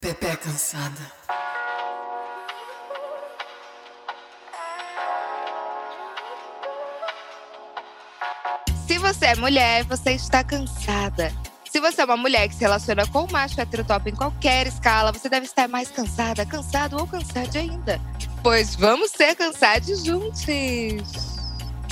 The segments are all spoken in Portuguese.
Pepe é cansada. Se você é mulher, você está cansada. Se você é uma mulher que se relaciona com o macho heterotop em qualquer escala, você deve estar mais cansada, cansado ou cansada ainda. Pois vamos ser cansados juntos.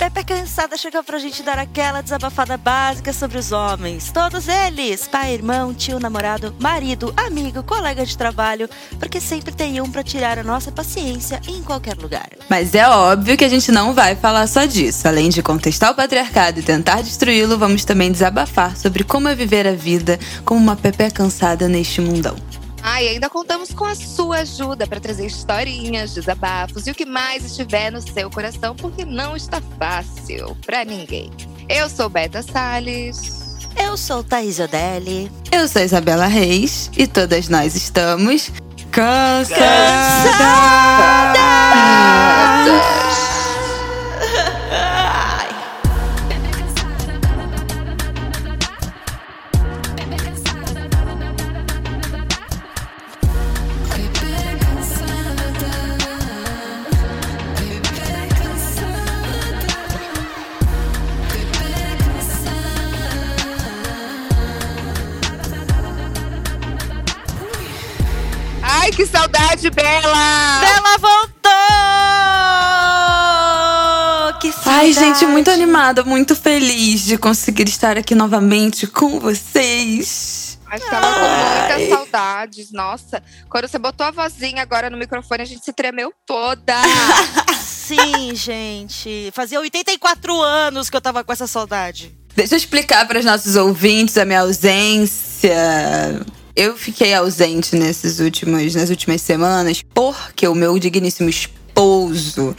Pepe Cansada chegou pra gente dar aquela desabafada básica sobre os homens. Todos eles: pai, irmão, tio, namorado, marido, amigo, colega de trabalho, porque sempre tem um pra tirar a nossa paciência em qualquer lugar. Mas é óbvio que a gente não vai falar só disso. Além de contestar o patriarcado e tentar destruí-lo, vamos também desabafar sobre como é viver a vida como uma Pepe cansada neste mundão. Ah, e ainda contamos com a sua ajuda para trazer historinhas, desabafos e o que mais estiver no seu coração, porque não está fácil para ninguém. Eu sou Beta Salles. Eu sou Thaís Odelli. Eu sou Isabela Reis e todas nós estamos cansadas. cansadas. Saudade, Bela! Bela voltou! Que saudade! Ai, gente, muito animada, muito feliz de conseguir estar aqui novamente com vocês. A gente tava com muitas saudades. Nossa, quando você botou a vozinha agora no microfone, a gente se tremeu toda. Sim, gente. Fazia 84 anos que eu tava com essa saudade. Deixa eu explicar para os nossos ouvintes a minha ausência. Eu fiquei ausente nesses últimos, nas últimas semanas porque o meu digníssimo esposo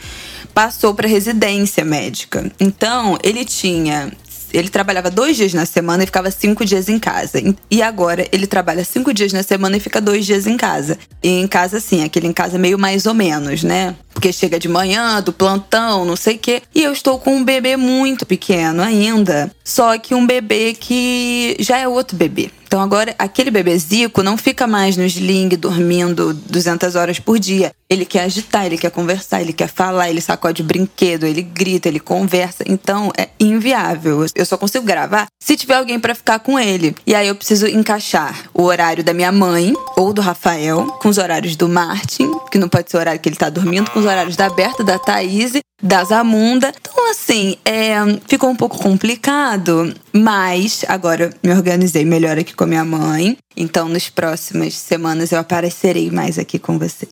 passou para residência médica. Então, ele tinha ele trabalhava dois dias na semana e ficava cinco dias em casa. E agora ele trabalha cinco dias na semana e fica dois dias em casa. E em casa, assim, aquele em casa meio mais ou menos, né? Porque chega de manhã, do plantão, não sei o quê. E eu estou com um bebê muito pequeno ainda. Só que um bebê que já é outro bebê. Então agora aquele bebezico não fica mais no sling dormindo 200 horas por dia. Ele quer agitar, ele quer conversar, ele quer falar, ele sacode brinquedo, ele grita, ele conversa. Então é inviável. Eu só consigo gravar se tiver alguém para ficar com ele. E aí eu preciso encaixar o horário da minha mãe ou do Rafael com os horários do Martin, que não pode ser o horário que ele tá dormindo, com os horários da Berta, da Thaís, da Zamunda. Então assim, é, ficou um pouco complicado, mas agora me organizei melhor aqui com a minha mãe. Então, nas próximas semanas eu aparecerei mais aqui com você.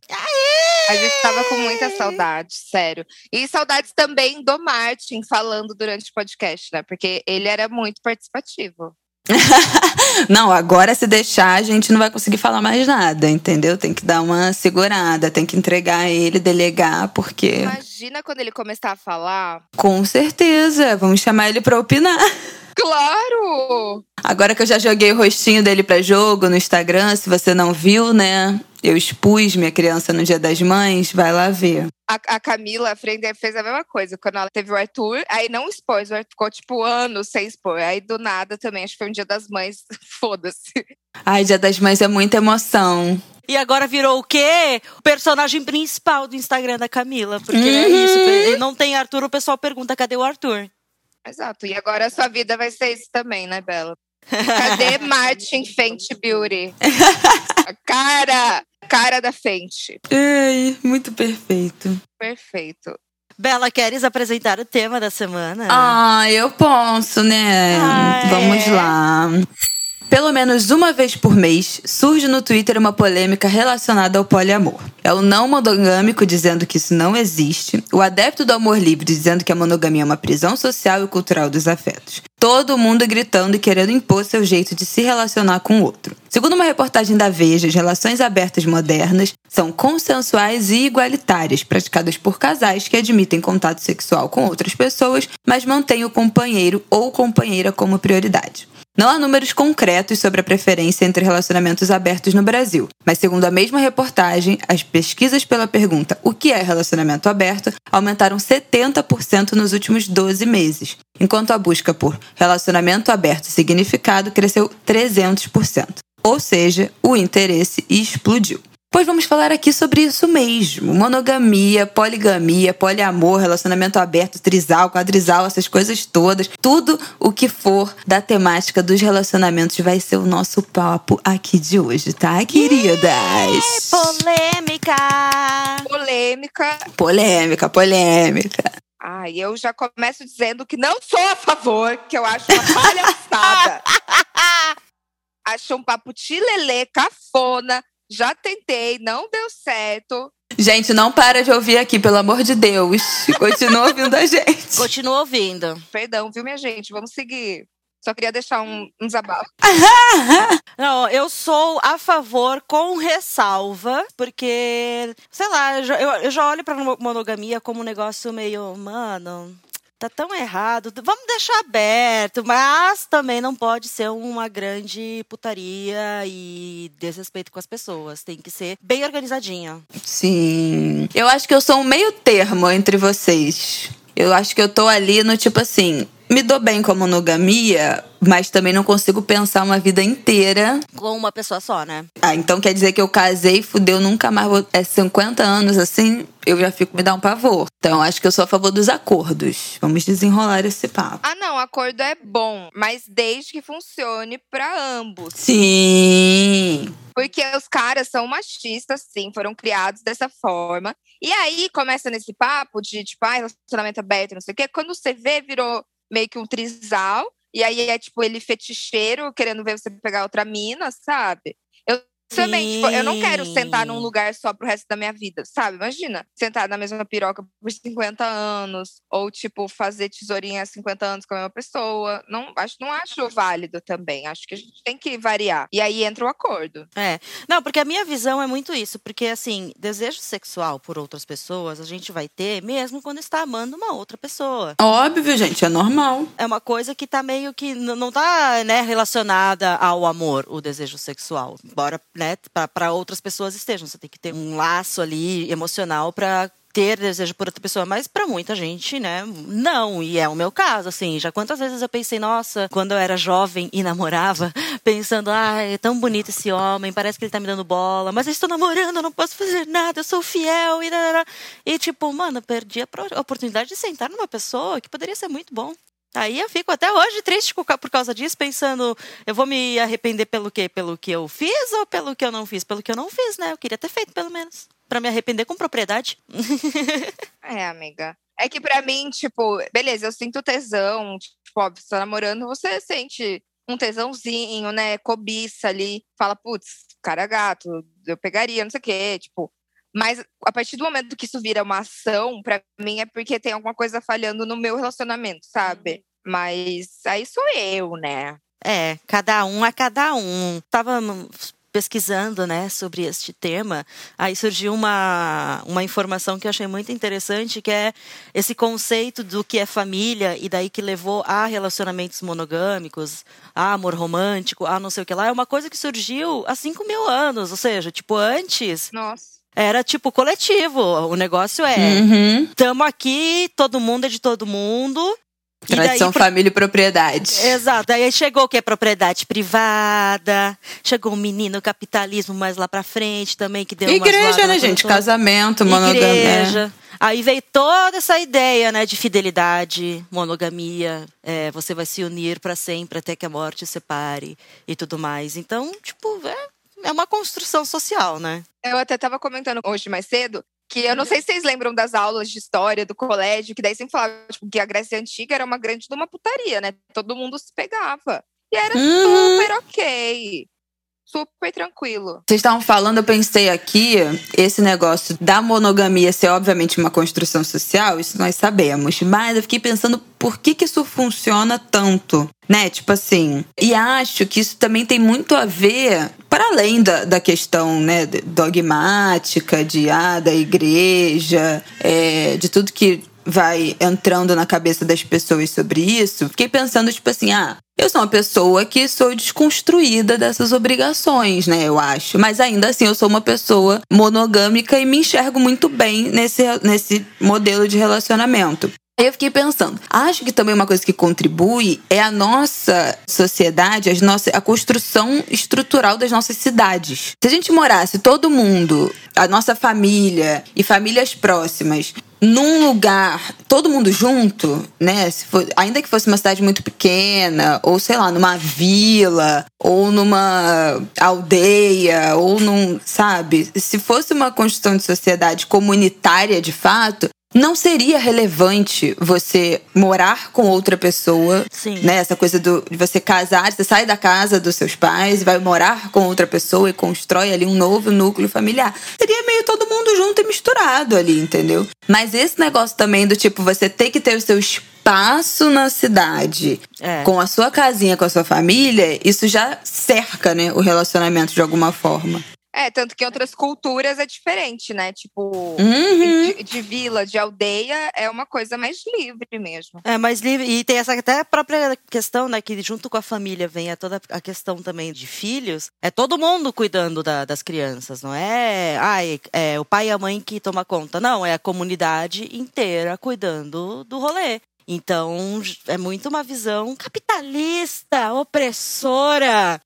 A gente tava com muita saudade, sério. E saudades também do Martin falando durante o podcast, né? Porque ele era muito participativo. não, agora se deixar, a gente não vai conseguir falar mais nada, entendeu? Tem que dar uma segurada, tem que entregar ele, delegar, porque. Imagina quando ele começar a falar. Com certeza, vamos chamar ele pra opinar. Claro! Agora que eu já joguei o rostinho dele pra jogo no Instagram, se você não viu, né? Eu expus minha criança no Dia das Mães, vai lá ver. A, a Camila a Frender fez a mesma coisa. Quando ela teve o Arthur, aí não expôs, ficou tipo anos sem expor. Aí do nada também, acho que foi um Dia das Mães, foda-se. Ai, Dia das Mães é muita emoção. E agora virou o quê? O personagem principal do Instagram da Camila. Porque uhum. é isso. Não tem Arthur, o pessoal pergunta cadê o Arthur. Exato. E agora a sua vida vai ser isso também, né, Bela? Cadê Martin Fenty Beauty? A cara, cara da Fenty. Ei, muito perfeito. Perfeito. Bela, queres apresentar o tema da semana? Ah, eu posso, né? Ah, Vamos é. lá. Pelo menos uma vez por mês, surge no Twitter uma polêmica relacionada ao poliamor. É o não monogâmico dizendo que isso não existe, o adepto do amor livre dizendo que a monogamia é uma prisão social e cultural dos afetos. Todo mundo gritando e querendo impor seu jeito de se relacionar com o outro. Segundo uma reportagem da Veja, as relações abertas modernas são consensuais e igualitárias, praticadas por casais que admitem contato sexual com outras pessoas, mas mantêm o companheiro ou companheira como prioridade. Não há números concretos sobre a preferência entre relacionamentos abertos no Brasil, mas segundo a mesma reportagem, as pesquisas pela pergunta o que é relacionamento aberto aumentaram 70% nos últimos 12 meses, enquanto a busca por relacionamento aberto significado cresceu 300%. ou seja, o interesse explodiu. Pois vamos falar aqui sobre isso mesmo: monogamia, poligamia, poliamor, relacionamento aberto, trisal, quadrisal, essas coisas todas. Tudo o que for da temática dos relacionamentos vai ser o nosso papo aqui de hoje, tá, queridas? Polêmica! Polêmica. Polêmica, polêmica. Ai, eu já começo dizendo que não sou a favor, que eu acho uma palhaçada. acho um papo tilelê, cafona. Já tentei, não deu certo. Gente, não para de ouvir aqui, pelo amor de Deus. Continua ouvindo a gente. Continua ouvindo. Perdão, viu, minha gente? Vamos seguir. Só queria deixar um, um desabafo. Não, eu sou a favor com ressalva, porque, sei lá, eu, eu já olho pra monogamia como um negócio meio, mano. Tá tão errado. Vamos deixar aberto, mas também não pode ser uma grande putaria e desrespeito com as pessoas. Tem que ser bem organizadinha. Sim. Eu acho que eu sou um meio termo entre vocês. Eu acho que eu tô ali no tipo assim. Me dou bem com a monogamia, mas também não consigo pensar uma vida inteira. Com uma pessoa só, né? Ah, então quer dizer que eu casei, fudeu, nunca mais vou. É 50 anos assim, eu já fico me dá um pavor. Então acho que eu sou a favor dos acordos. Vamos desenrolar esse papo. Ah, não, acordo é bom, mas desde que funcione pra ambos. Sim. Porque os caras são machistas, sim, foram criados dessa forma. E aí começa nesse papo de, tipo, ah, relacionamento aberto, não sei o quê. Quando você vê, virou meio que um trisal. E aí é, tipo, ele feticheiro, querendo ver você pegar outra mina, sabe? Eu também, tipo, eu não quero sentar num lugar só pro resto da minha vida, sabe? Imagina, sentar na mesma piroca por 50 anos. Ou, tipo, fazer tesourinha há 50 anos com a mesma pessoa. Não acho, não acho válido também. Acho que a gente tem que variar. E aí entra o acordo. É. Não, porque a minha visão é muito isso. Porque, assim, desejo sexual por outras pessoas a gente vai ter mesmo quando está amando uma outra pessoa. Óbvio, gente, é normal. É uma coisa que tá meio que. Não tá, né, relacionada ao amor, o desejo sexual. Embora, né, para outras pessoas estejam. Você tem que ter um laço ali emocional para ter desejo por outra pessoa, mas para muita gente, né, não, e é o meu caso, assim, já quantas vezes eu pensei, nossa, quando eu era jovem e namorava, pensando, ah, é tão bonito esse homem, parece que ele tá me dando bola, mas eu estou namorando, eu não posso fazer nada, eu sou fiel, e, e tipo, mano, perdi a oportunidade de sentar numa pessoa que poderia ser muito bom. Aí eu fico até hoje triste por causa disso, pensando, eu vou me arrepender pelo quê? Pelo que eu fiz ou pelo que eu não fiz? Pelo que eu não fiz, né? Eu queria ter feito, pelo menos. Pra me arrepender com propriedade. É, amiga. É que pra mim, tipo, beleza, eu sinto tesão, tipo, óbvio, você tá namorando, você sente um tesãozinho, né? Cobiça ali, fala, putz, cara gato, eu pegaria, não sei o quê, tipo. Mas a partir do momento que isso vira uma ação, pra mim é porque tem alguma coisa falhando no meu relacionamento, sabe? Mas aí sou eu, né? É, cada um a cada um. Tava hum, pesquisando, né, sobre este tema, aí surgiu uma, uma informação que eu achei muito interessante, que é esse conceito do que é família e daí que levou a relacionamentos monogâmicos, a amor romântico, a não sei o que lá, é uma coisa que surgiu há 5 mil anos, ou seja, tipo, antes Nossa. era tipo coletivo, o negócio é, Uhum. tamo aqui, todo mundo é de todo mundo, daí Tradição, pro- família e propriedade. Exato. Aí chegou o que? Propriedade privada. Chegou o menino capitalismo mais lá pra frente também, que deu Igreja, né, gente? toda. Casamento, monogamia. Igreja. Aí veio toda essa ideia, né, de fidelidade, monogamia, é, você vai se unir pra sempre até que a morte separe e tudo mais. Então, tipo, é, é uma construção social, né? Eu até tava comentando hoje mais cedo que eu não sei se vocês lembram das aulas de história do colégio, que daí sempre falava tipo, que a Grécia Antiga era uma grande de uma putaria, né? Todo mundo se pegava. E era Uhum. super ok. Super tranquilo. Vocês estavam falando, eu pensei aqui, esse negócio da monogamia ser obviamente uma construção social, isso nós sabemos. Mas eu fiquei pensando por que, que isso funciona tanto, né? Tipo assim. E acho que isso também tem muito a ver, para além da, da questão né, dogmática, de ah, da igreja, é, de tudo que vai entrando na cabeça das pessoas sobre isso, fiquei pensando, tipo assim, ah, eu sou uma pessoa que sou desconstruída dessas obrigações, né? Eu acho. Mas ainda assim, eu sou uma pessoa monogâmica e me enxergo muito bem nesse, nesse modelo de relacionamento. Aí eu fiquei pensando, acho que também uma coisa que contribui é a nossa sociedade, as nossas, a construção estrutural das nossas cidades. Se a gente morasse todo mundo, a nossa família e famílias próximas, num lugar, todo mundo junto, né? For, ainda que fosse uma cidade muito pequena, ou sei lá, numa vila, ou numa aldeia, ou num, sabe? Se fosse uma construção de sociedade comunitária de fato, não seria relevante você morar com outra pessoa, Sim. né? Essa coisa do, de você casar, você sai da casa dos seus pais vai morar com outra pessoa e constrói ali um novo núcleo familiar. Seria meio todo mundo junto e misturado ali, entendeu? Mas esse negócio também do tipo, você ter que ter o seu espaço na cidade, É. com a sua casinha, com a sua família, isso já cerca, né, o relacionamento de alguma forma. É, tanto que em outras culturas é diferente, né? Tipo, Uhum. de, de vila, de aldeia, é uma coisa mais livre mesmo. É mais livre. E tem essa até a própria questão, né? Que junto com a família vem a toda a questão também de filhos. É todo mundo cuidando da- das crianças, não é? Ai, é o pai e a mãe que toma conta. Não, é a comunidade inteira cuidando do rolê. Então, é muito uma visão capitalista, opressora.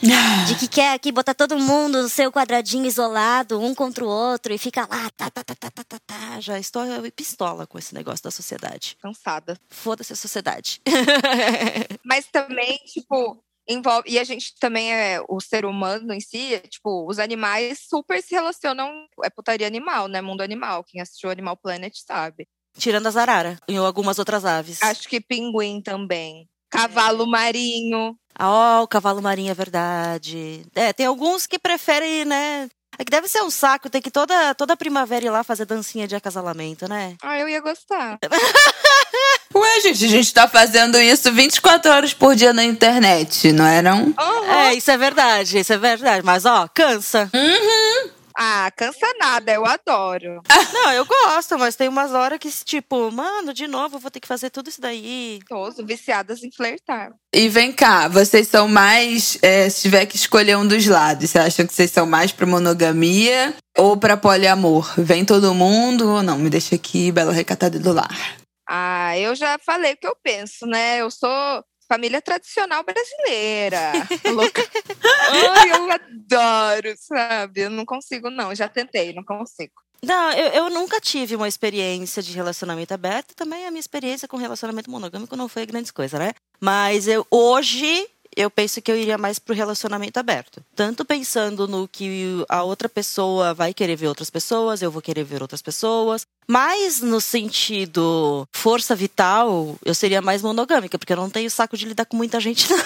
De que quer aqui botar todo mundo no seu quadradinho isolado, um contra o outro, e fica lá, tá, tá, tá, tá, tá, tá, tá. Ah, já estou pistola com esse negócio da sociedade. Cansada. Foda-se a sociedade. Mas também, tipo, envolve. E a gente também é o ser humano em si, é, tipo, os animais super se relacionam. É putaria animal, né? Mundo animal. Quem assistiu Animal Planet sabe. Tirando as arara e algumas outras aves. Acho que pinguim também. Cavalo marinho. Ah, ó, o cavalo marinho é verdade. É, tem alguns que preferem, né? É que deve ser um saco, tem que toda, toda primavera ir lá fazer dancinha de acasalamento, né? Ah, eu ia gostar. Ué, gente, a gente tá fazendo isso 24 horas por dia na internet, não é não? Aham. É, isso é verdade, isso é verdade. Mas, ó, cansa. Ah, cansa nada, eu adoro. Não, eu gosto, mas tem umas horas que, tipo, mano, de novo eu vou ter que fazer tudo isso daí. Gostoso, viciadas em flertar. E vem cá, vocês são mais. é, se tiver que escolher um dos lados, você acha que vocês são mais pra monogamia ou pra poliamor? Vem todo mundo ou não? Me deixa aqui, belo recatado do lar. Ah, eu já falei o que eu penso, né? Eu sou família tradicional brasileira. Louca. Ai, eu adoro, sabe? Eu não consigo, não. Já tentei, não consigo. Não, eu, eu nunca tive uma experiência de relacionamento aberto. Também a minha experiência com relacionamento monogâmico não foi grande coisa, né? Mas eu hoje eu penso que eu iria mais pro relacionamento aberto. Tanto pensando no que a outra pessoa vai querer ver outras pessoas, eu vou querer ver outras pessoas. Mas no sentido força vital, eu seria mais monogâmica, porque eu não tenho saco de lidar com muita gente, não.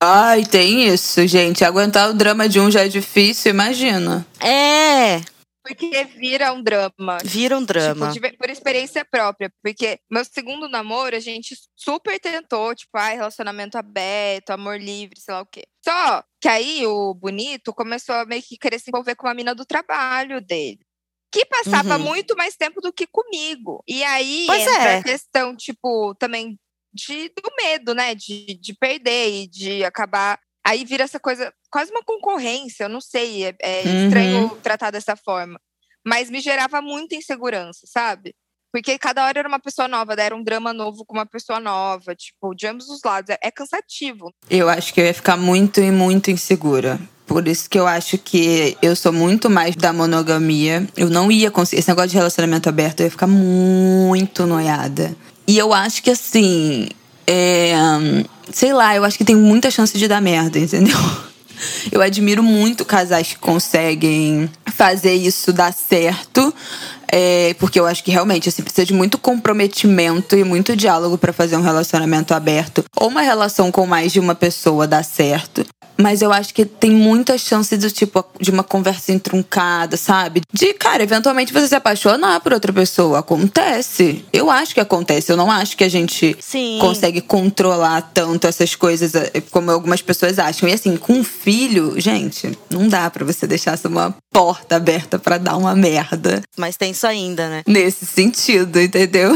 Ai, tem isso, gente. Aguentar o drama de um já é difícil, imagina. É, Porque vira um drama. vira um drama. Tipo, de- por experiência própria. Porque meu segundo namoro, a gente super tentou, tipo, ah, relacionamento aberto, amor livre, sei lá o quê. Só que aí o bonito começou a meio que querer se envolver com a mina do trabalho dele. Que passava Uhum. muito mais tempo do que comigo. E aí Pois entra é. a questão, tipo, também de, do medo, né? De, de perder e de acabar. Aí vira essa coisa, quase uma concorrência, eu não sei, é, é Uhum. estranho tratar dessa forma. Mas me gerava muita insegurança, sabe? Porque cada hora era uma pessoa nova, era um drama novo com uma pessoa nova, tipo, de ambos os lados. É, é cansativo. Eu acho que eu ia ficar muito e muito insegura. Por isso que eu acho que eu sou muito mais da monogamia. Eu não ia conseguir. Esse negócio de relacionamento aberto, eu ia ficar muito noiada. E eu acho que assim. É, sei lá, eu acho que tem muita chance de dar merda, entendeu? Eu admiro muito casais que conseguem fazer isso dar certo. É, porque eu acho que realmente assim, precisa de muito comprometimento e muito diálogo pra fazer um relacionamento aberto. Ou uma relação com mais de uma pessoa dar certo. Mas eu acho que tem muita chance do tipo de uma conversa entroncada, sabe? De, cara, eventualmente você se apaixonar por outra pessoa. Acontece. Eu acho que acontece. Eu não acho que a gente Sim. consegue controlar tanto essas coisas eh, como algumas pessoas acham. E assim, com um filho, gente, não dá pra você deixar essa uma porta aberta pra dar uma merda Mas tem isso ainda, né? nesse sentido, entendeu?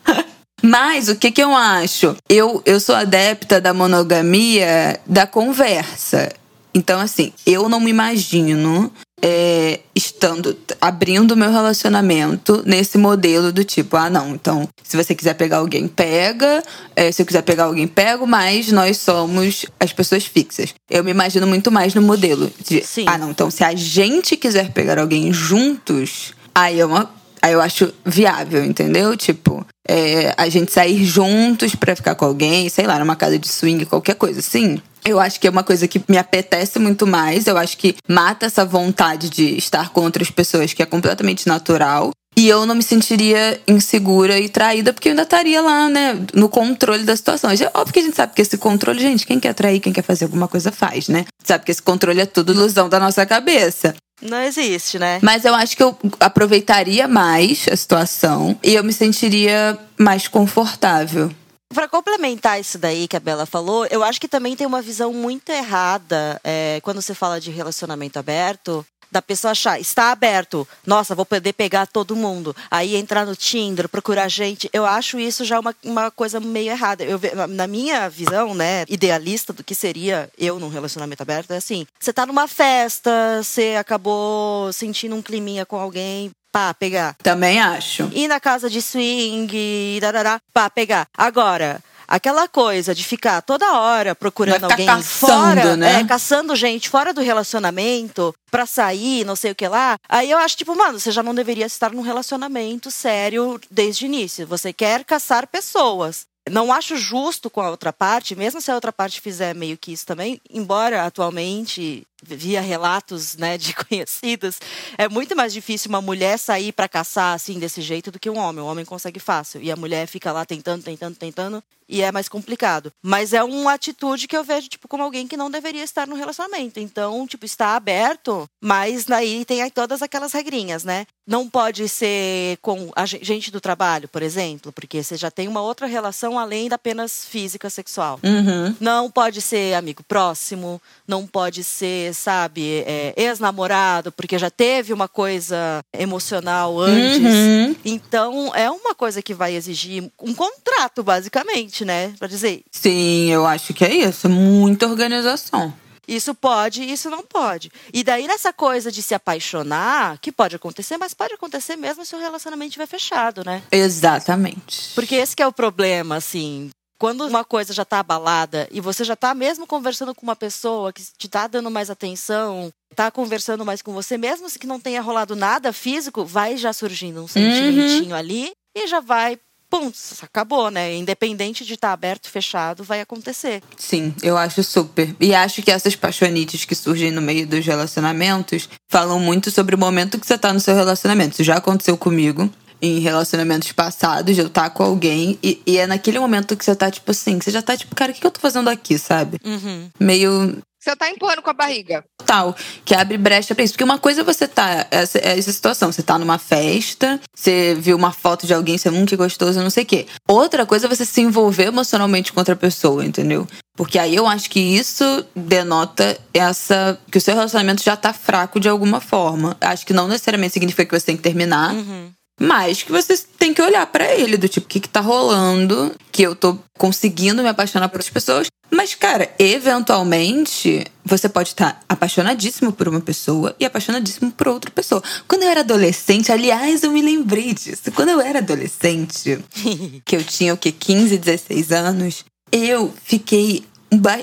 Mas o que que eu acho? Eu, eu sou adepta da monogamia da conversa. Então, assim, eu não me imagino é, estando, abrindo o meu relacionamento nesse modelo do tipo, ah, não, então, se você quiser pegar alguém, pega. É, se eu quiser pegar alguém, pego, mas nós somos as pessoas fixas. Eu me imagino muito mais no modelo de, Sim. ah, não, então, se a gente quiser pegar alguém juntos, aí é uma. Aí eu acho viável, entendeu? Tipo, é, a gente sair juntos pra ficar com alguém, sei lá, numa casa de swing, qualquer coisa assim. Eu acho que é uma coisa que me apetece muito mais. Eu acho que mata essa vontade de estar com outras pessoas, que é completamente natural. E eu não me sentiria insegura e traída, porque eu ainda estaria lá, né, no controle da situação. É óbvio que a gente sabe que esse controle, gente, quem quer trair, quem quer fazer alguma coisa faz, né? Sabe que esse controle é tudo ilusão da nossa cabeça. Não existe, né? Mas eu acho que eu aproveitaria mais a situação e eu me sentiria mais confortável. Pra complementar isso daí que a Bela falou, eu acho que também tem uma visão muito errada é, quando você fala de relacionamento aberto. Da pessoa achar, está aberto, nossa, vou poder pegar todo mundo. Aí entrar no Tinder, procurar gente. Eu acho isso já uma, uma coisa meio errada. Eu, na minha visão, né, idealista do que seria eu num relacionamento aberto, é assim: você tá numa festa, você acabou sentindo um climinha com alguém, pá, pegar Também acho. ir na casa de swing, darará, pá, pegar. Agora, aquela coisa de ficar toda hora procurando alguém caçando, fora, né? é, caçando gente fora do relacionamento pra sair, não sei o que lá. Aí eu acho, tipo, mano, você já não deveria estar num relacionamento sério desde o início. Você quer caçar pessoas. Não acho justo com a outra parte, mesmo se a outra parte fizer meio que isso também, embora atualmente, via relatos né, de conhecidos, é muito mais difícil uma mulher sair pra caçar assim desse jeito do que um homem. O homem consegue fácil. E a mulher fica lá tentando, tentando, tentando, e é mais complicado. Mas é uma atitude que eu vejo, tipo, como alguém que não deveria estar no relacionamento. Então, tipo, está aberto, mas daí tem aí todas aquelas regrinhas, né? Não pode ser com a gen- gente do trabalho, por exemplo, porque você já tem uma outra relação além da apenas física sexual. Uhum. Não pode ser amigo próximo, não pode ser, sabe, é, ex-namorado, porque já teve uma coisa emocional antes. Uhum. Então, é uma coisa que vai exigir um contrato, basicamente, né? Pra dizer, Sim, eu acho que é isso. Muita organização. isso pode, isso não pode. E daí, nessa coisa de se apaixonar, que pode acontecer, mas pode acontecer mesmo se o relacionamento estiver fechado, né? Exatamente. Porque esse que é o problema, assim. Quando uma coisa já tá abalada e você já tá mesmo conversando com uma pessoa que te tá dando mais atenção, tá conversando mais com você, mesmo que não tenha rolado nada físico, vai já surgindo um sentimentinho ali e já vai, pum, acabou, né? Independente de estar aberto, fechado, vai acontecer. Sim, eu acho super. E acho que essas paixonites que surgem no meio dos relacionamentos falam muito sobre o momento que você tá no seu relacionamento. Isso já aconteceu comigo. Em relacionamentos passados, de eu estar com alguém, e, e é naquele momento que você tá, tipo assim, que você já tá, tipo, cara, o que que eu tô fazendo aqui, sabe? Uhum. Meio Você tá empurrando com a barriga. tal, que abre brecha pra isso. Porque uma coisa é você tá, essa, essa situação, você tá numa festa, você viu uma foto de alguém, você, hum, que gostoso, não sei o quê. Outra coisa é você se envolver emocionalmente com outra pessoa, entendeu? Porque aí eu acho que isso denota essa. que o seu relacionamento já tá fraco de alguma forma. Acho que não necessariamente significa que você tem que terminar. Uhum. Mas que você tem que olhar pra ele, do tipo, o que, que tá rolando, que eu tô conseguindo me apaixonar por outras pessoas. Mas, cara, eventualmente, você pode estar apaixonadíssimo por uma pessoa e apaixonadíssimo por outra pessoa. Quando eu era adolescente, aliás, eu me lembrei disso. Quando eu era adolescente, que eu tinha o quê? 15, 16 anos, eu fiquei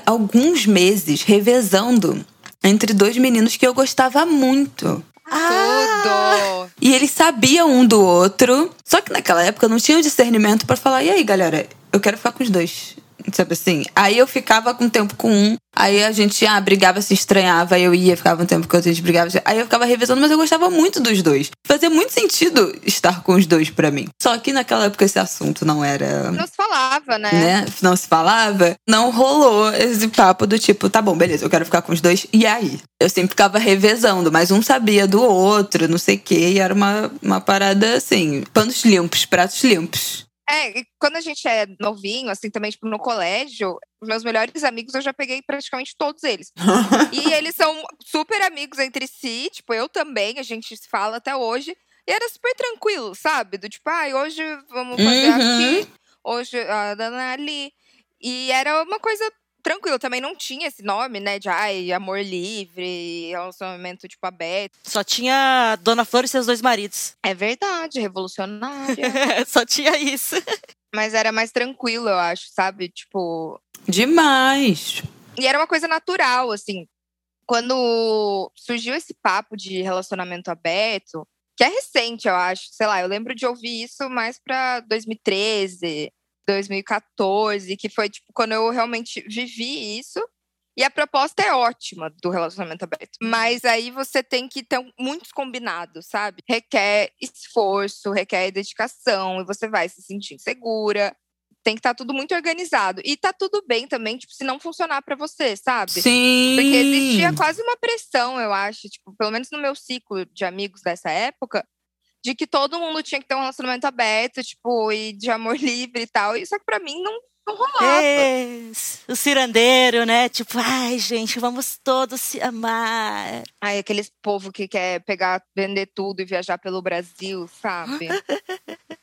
alguns meses revezando entre dois meninos que eu gostava muito. Tudo. E eles sabiam um do outro. Só que naquela época não tinha o discernimento pra falar: e aí, galera, eu quero ficar com os dois. Sabe assim? Aí eu ficava com tempo com um. Aí a gente ah, brigava, se estranhava. Aí eu ia, ficava um tempo com outro, a gente brigava. Aí eu ficava revezando, mas eu gostava muito dos dois. Fazia muito sentido estar com os dois pra mim. Só que naquela época esse assunto não era. Não se falava, né? Né? Não se falava, não rolou esse papo do tipo, tá bom, beleza, eu quero ficar com os dois, e aí? Eu sempre ficava revezando, mas um sabia do outro, não sei o quê, e era uma, uma parada assim, panos limpos, pratos limpos. É, e quando a gente é novinho, assim, também, tipo, no colégio, os meus melhores amigos eu já peguei praticamente todos eles. E eles são super amigos entre si, tipo, eu também, a gente se fala até hoje. E era super tranquilo, sabe? Do tipo, ai, hoje vamos fazer Uhum. aqui, hoje a Dana ali. E era uma coisa tranquilo. Também não tinha esse nome, né? De ai, amor livre, relacionamento, tipo, aberto. Só tinha Dona Flor e seus dois maridos. É verdade, revolucionária. Só tinha isso. Mas era mais tranquilo, eu acho, sabe? Tipo. Demais. E era uma coisa natural, assim. Quando surgiu esse papo de relacionamento aberto, que é recente, eu acho. Sei lá, eu lembro de ouvir isso mais pra 2013, 2014, que foi tipo quando eu realmente vivi isso. E a proposta é ótima do relacionamento aberto. Mas aí você tem que ter muitos combinados, sabe? Requer esforço, requer dedicação, e você vai se sentir insegura. Tem que estar tá tudo muito organizado. E tá tudo bem também, tipo, se não funcionar para você, sabe? Sim. Porque existia quase uma pressão, eu acho, tipo, pelo menos no meu ciclo de amigos dessa época, de que todo mundo tinha que ter um relacionamento aberto, tipo, e de amor livre e tal. E só que pra mim não não rolava. o cirandeiro, né? Tipo, ai, gente, vamos todos se amar. Ai, aqueles povo que quer pegar, vender tudo e viajar pelo Brasil, sabe?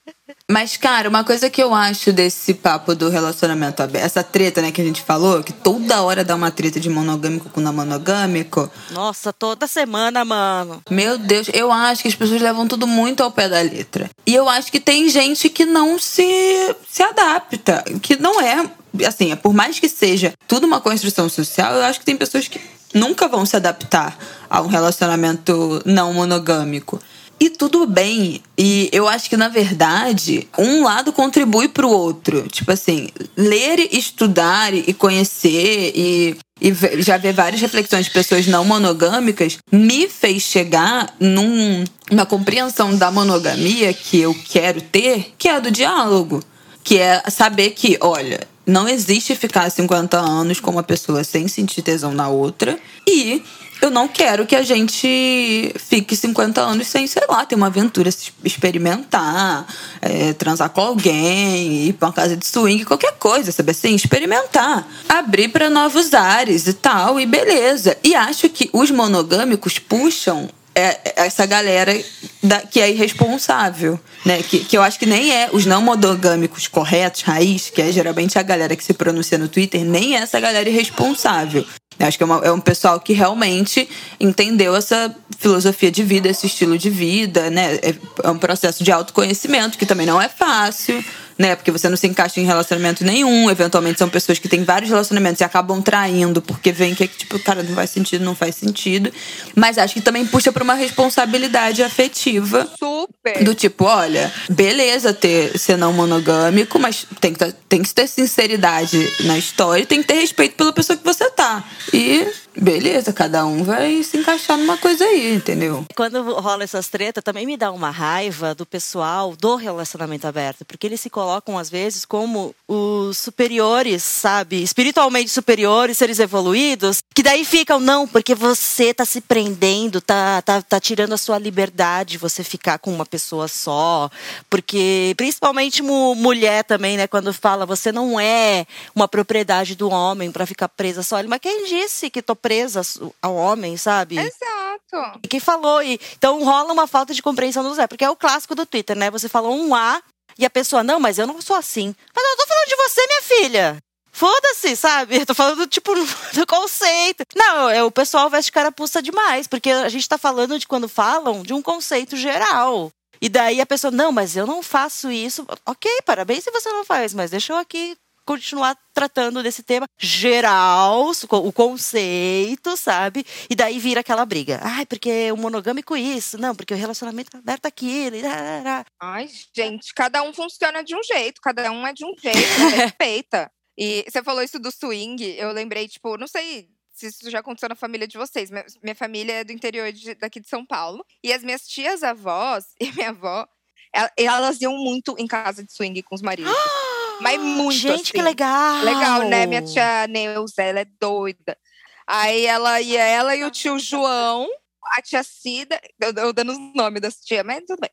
Mas, cara, uma coisa que eu acho desse papo do relacionamento aberto, essa treta, né, que a gente falou, que toda hora dá uma treta de monogâmico com não monogâmico. Nossa, toda semana, mano. Meu Deus, eu acho que as pessoas levam tudo muito ao pé da letra. E eu acho que tem gente que não se, se adapta, que não é. Assim, é por mais que seja tudo uma construção social, eu acho que tem pessoas que nunca vão se adaptar a um relacionamento não monogâmico. E tudo bem. E eu acho que, na verdade, um lado contribui para o outro. Tipo assim, ler, estudar e conhecer e, e já ver várias reflexões de pessoas não monogâmicas me fez chegar num, numa compreensão da monogamia que eu quero ter, que é a do diálogo. Que é saber que, olha, não existe ficar 50 anos com uma pessoa sem sentir tesão na outra. E eu não quero que a gente fique 50 anos sem, sei lá, ter uma aventura, experimentar, é, transar com alguém, ir pra uma casa de swing, qualquer coisa, sabe assim? Experimentar. Abrir para novos ares e tal, e beleza. E acho que os monogâmicos puxam é, essa galera da, que é irresponsável, né? Que, que eu acho que nem é os não monogâmicos corretos, raiz, que é geralmente a galera que se pronuncia no Twitter, nem é essa galera irresponsável. Acho que é, uma, é, um pessoal que realmente entendeu essa filosofia de vida, esse estilo de vida, né? É, é um processo de autoconhecimento que também não é fácil né? Porque você não se encaixa em relacionamento nenhum. Eventualmente são pessoas que têm vários relacionamentos e acabam traindo porque vem que, tipo, cara, não faz sentido, não faz sentido. Mas acho que também puxa pra uma responsabilidade afetiva. Super. Do tipo, olha, beleza ter ser não monogâmico, mas tem que, tem que ter sinceridade na história, tem que ter respeito pela pessoa que você tá. E beleza, cada um vai se encaixar numa coisa aí, entendeu? Quando rola essas tretas, também me dá uma raiva do pessoal do relacionamento aberto, porque eles se colocam às vezes como os superiores, sabe? Espiritualmente superiores, seres evoluídos, que daí ficam, não, porque você tá se prendendo, tá, tá, tá tirando a sua liberdade você ficar com uma pessoa só, porque principalmente mulher também, né, quando fala, você não é uma propriedade do homem para ficar presa só. Mas quem disse que tô presa ao homem, sabe? Exato. E quem falou? E, então rola uma falta de compreensão do Zé, porque é o clássico do Twitter, né? Você falou um A e a pessoa, não, mas eu não sou assim. Mas eu tô falando de você, minha filha. Foda-se, sabe? Eu tô falando, tipo, do conceito. Não, é, o pessoal veste carapuça demais, porque a gente tá falando de quando falam de um conceito geral. E daí a pessoa, não, mas eu não faço isso. Ok, parabéns se você não faz, mas deixa eu aqui continuar tratando desse tema geral, o conceito, sabe? E daí vira aquela briga. Ai, porque o monogâmico isso, não, porque o relacionamento aberto aquilo. Ai, gente, cada um funciona de um jeito, cada um é de um jeito, respeita. E você falou isso do swing, eu lembrei, tipo, não sei se isso já aconteceu na família de vocês. Minha família é do interior de, daqui de São Paulo. E as minhas tias avós e minha avó, elas iam muito em casa de swing com os maridos. Mas muito Gente, assim. que legal! Legal, né? Minha tia Neuza, ela é doida. Aí ela ia, ela e o tio João, a tia Cida, eu, eu dando os nomes das tias, mas tudo bem.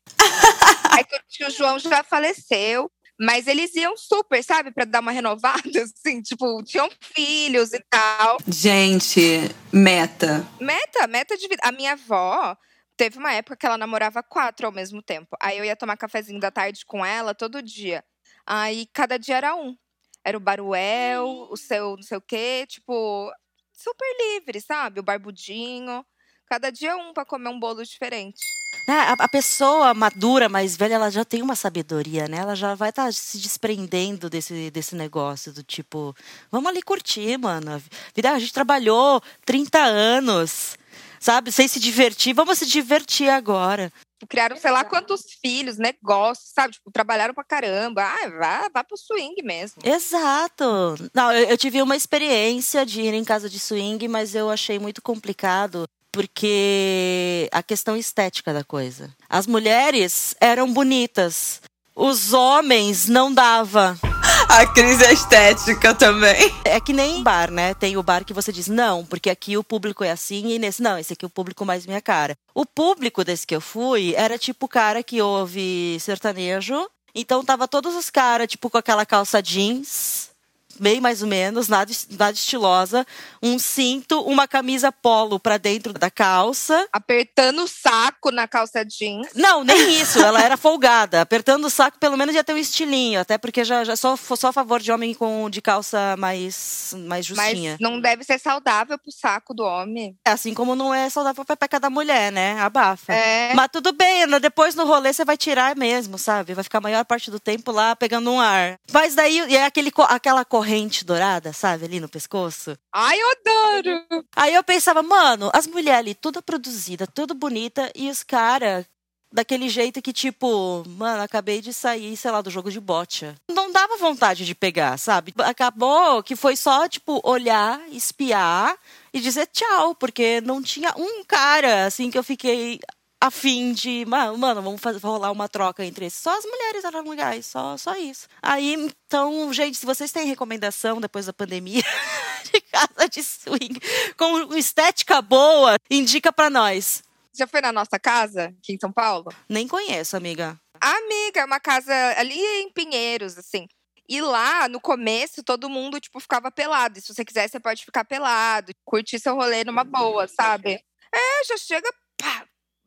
Aí que o tio João já faleceu. Mas eles iam super, sabe? Pra dar uma renovada, assim, tipo, tinham filhos e tal. Gente, meta. Meta, meta de vida. A minha avó teve uma época que ela namorava quatro ao mesmo tempo. Aí eu ia tomar cafezinho da tarde com ela todo dia. Aí cada dia era um. era o Baruel, o seu não sei o quê, tipo, super livre, sabe? O barbudinho. Cada dia um pra comer um bolo diferente. Né, A, pessoa madura, mais velha, ela já tem uma sabedoria, né? Ela já vai estar se desprendendo desse, desse negócio do tipo, vamos ali curtir, mano. Vida, a gente trabalhou 30 anos, sabe? Sem se divertir, vamos se divertir agora. Tipo, criaram sei lá quantos filhos, negócios, sabe? Tipo, trabalharam pra caramba. Ah, vá, vá pro swing mesmo. Exato. Não, eu, eu tive uma experiência de ir em casa de swing, mas eu achei muito complicado porque a questão estética da coisa. As mulheres eram bonitas, os homens não dava. A crise estética também. É que nem bar, né? Tem o bar que você diz, não, porque aqui o público é assim, e nesse, não, esse aqui é o público mais minha cara. O público desse que eu fui era tipo o cara que ouve sertanejo. Então tava todos os caras, tipo, com aquela calça jeans, bem mais ou menos, nada, nada estilosa, um cinto, uma camisa polo pra dentro da calça. Apertando o saco na calça jeans. Não, nem isso, ela era folgada. Apertando o saco, pelo menos ia ter um estilinho, até porque já, já sou, sou a favor de homem com de calça mais, mais justinha. Mas não deve ser saudável pro saco do homem. Assim como não é saudável pra peca da mulher, né? Abafa. É. Mas tudo bem, depois no rolê você vai tirar mesmo, sabe? Vai ficar a maior parte do tempo lá pegando um ar. Mas daí é aquele, aquela corrente dourada, sabe? Ali no pescoço. Ai, eu adoro! Aí eu pensava, mano, as mulheres ali, tudo produzida, tudo bonita, e os caras daquele jeito que, tipo, mano, acabei de sair, sei lá, do jogo de bocha. Não dava vontade de pegar, sabe? Acabou que foi só, tipo, olhar, espiar e dizer tchau, porque não tinha um cara, assim, que eu fiquei a fim de, ma- mano, vamos fazer, rolar uma troca entre esses. Só as mulheres eram legais, só, só isso. Aí, então, gente, se vocês têm recomendação depois da pandemia de casa de swing com estética boa, indica pra nós. Já foi na nossa casa, aqui em São Paulo? Nem conheço, amiga. Amiga, é uma casa ali em Pinheiros, assim. E lá, no começo, todo mundo, tipo, ficava pelado. E se você quiser, você pode ficar pelado. Curtir seu rolê numa boa, sabe? É, já chega,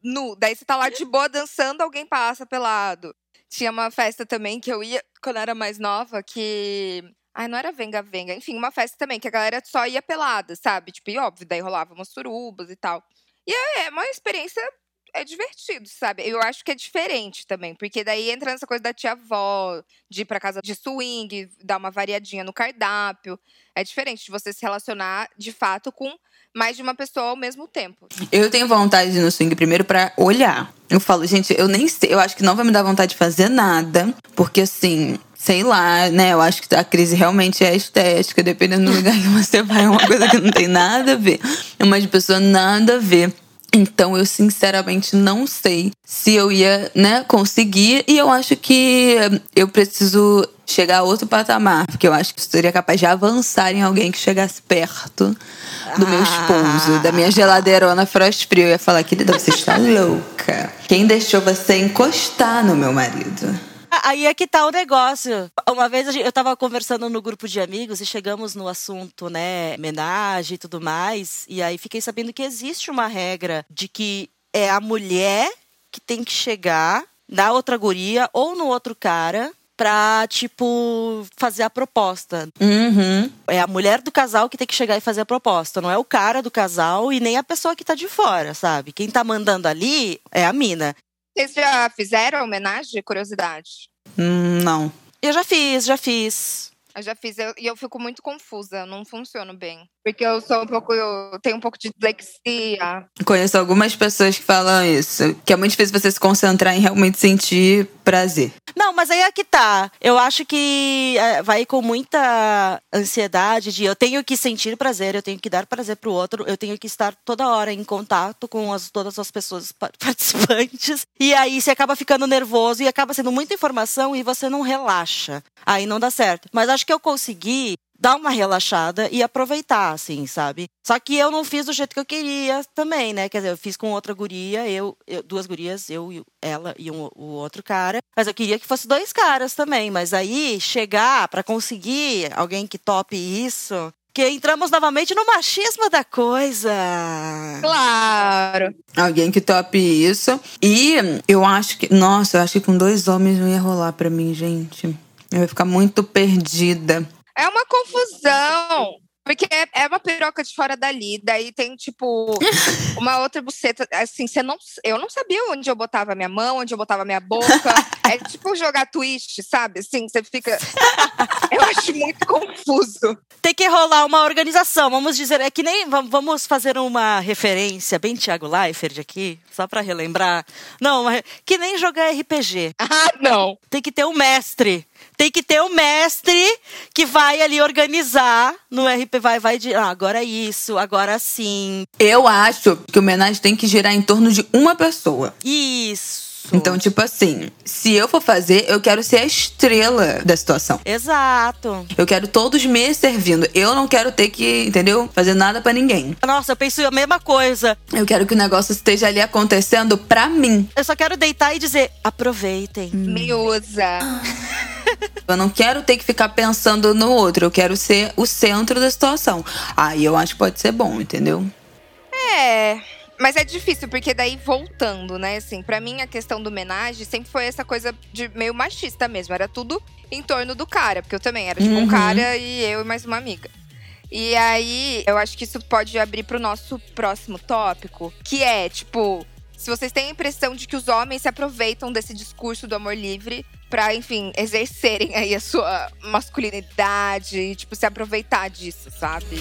nu. Daí você tá lá de boa dançando, alguém passa pelado. Tinha uma festa também que eu ia quando eu era mais nova, que. Ai, não era Venga Venga. Enfim, uma festa também, que a galera só ia pelada, sabe? Tipo, e óbvio, daí rolava umas surubas e tal. E é uma experiência é divertido, sabe? Eu acho que é diferente também, porque daí entra nessa coisa da tia-avó, de ir pra casa de swing, dar uma variadinha no cardápio. É diferente de você se relacionar, de fato, com mais de uma pessoa ao mesmo tempo. Eu tenho vontade de ir no swing primeiro pra olhar. Eu falo, gente, eu nem sei, eu acho que não vai me dar vontade de fazer nada, porque assim, sei lá, né? Eu acho que a crise realmente é estética, dependendo do lugar que você vai, é uma coisa que não tem nada a ver. É uma de pessoa nada a ver. Então, eu sinceramente não sei se eu ia, né, conseguir. E eu acho que eu preciso chegar a outro patamar. Porque eu acho que seria capaz de avançar em alguém que chegasse perto do meu esposo, da minha geladeirona frost frio. Eu ia falar, querida, você está louca. Quem deixou você encostar no meu marido? Aí é que tá o negócio. Uma vez eu tava conversando no grupo de amigos e chegamos no assunto, né, homenagem e tudo mais. E aí fiquei sabendo que existe uma regra de que é a mulher que tem que chegar na outra guria ou no outro cara pra, tipo, fazer a proposta. Uhum. É a mulher do casal que tem que chegar e fazer a proposta. Não é o cara do casal e nem a pessoa que tá de fora, sabe? Quem tá mandando ali é a mina. Vocês já fizeram a homenagem? Curiosidade. Hum, Não. Eu já fiz, já fiz. Eu já fiz eu- e eu fico muito confusa, não funciono bem. Porque eu sou um pouco. Eu tenho um pouco de dislexia. Conheço algumas pessoas que falam isso. Que é muito difícil você se concentrar em realmente sentir prazer. Não, mas aí é que tá. Eu acho que é, vai com muita ansiedade de eu tenho que sentir prazer, eu tenho que dar prazer pro outro, eu tenho que estar toda hora em contato com as, todas as pessoas pa- participantes. E aí você acaba ficando nervoso e acaba sendo muita informação e você não relaxa. Aí não dá certo. Mas acho que eu consegui dar uma relaxada e aproveitar, assim, sabe? Só que eu não fiz do jeito que eu queria também, né? Quer dizer, eu fiz com outra guria, eu, eu- duas gurias, eu e ela e um- o outro cara. Mas eu queria que fosse dois caras também. Mas aí, chegar pra conseguir alguém que tope isso. Que entramos novamente no machismo da coisa. Claro. Alguém que tope isso. E eu acho que. Nossa, eu acho que com dois homens não ia rolar pra mim, gente. Eu ia ficar muito perdida. É uma confusão. Porque é, é uma piroca de fora dali. Daí tem, tipo, uma outra buceta. Assim, você não. Eu não sabia onde eu botava minha mão, onde eu botava minha boca. é tipo jogar twist, sabe? Assim, você fica. eu acho muito confuso. Tem que rolar uma organização. Vamos dizer, é que nem. Vamos fazer uma referência bem Thiago Leifert aqui, só pra relembrar. Não, que nem jogar RPG. Ah, não. Tem que ter um mestre tem que ter um mestre que vai ali organizar no RP, vai, vai de, ah, agora isso, agora sim. Eu acho que o homenagem tem que girar em torno de uma pessoa. Isso. Então, tipo assim, se eu for fazer, eu quero ser a estrela da situação. Exato. Eu quero todos me servindo. Eu não quero ter que, entendeu? Fazer nada para ninguém. Nossa, eu penso a mesma coisa. Eu quero que o negócio esteja ali acontecendo pra mim. Eu só quero deitar e dizer: aproveitem. Me usa. Eu não quero ter que ficar pensando no outro, eu quero ser o centro da situação. Aí eu acho que pode ser bom, entendeu? É. Mas é difícil, porque daí voltando, né? Assim, para mim a questão do homenagem sempre foi essa coisa de meio machista mesmo. Era tudo em torno do cara, porque eu também era tipo uhum. um cara e eu e mais uma amiga. E aí, eu acho que isso pode abrir pro nosso próximo tópico, que é, tipo, se vocês têm a impressão de que os homens se aproveitam desse discurso do amor livre para, enfim, exercerem aí a sua masculinidade e, tipo, se aproveitar disso, sabe?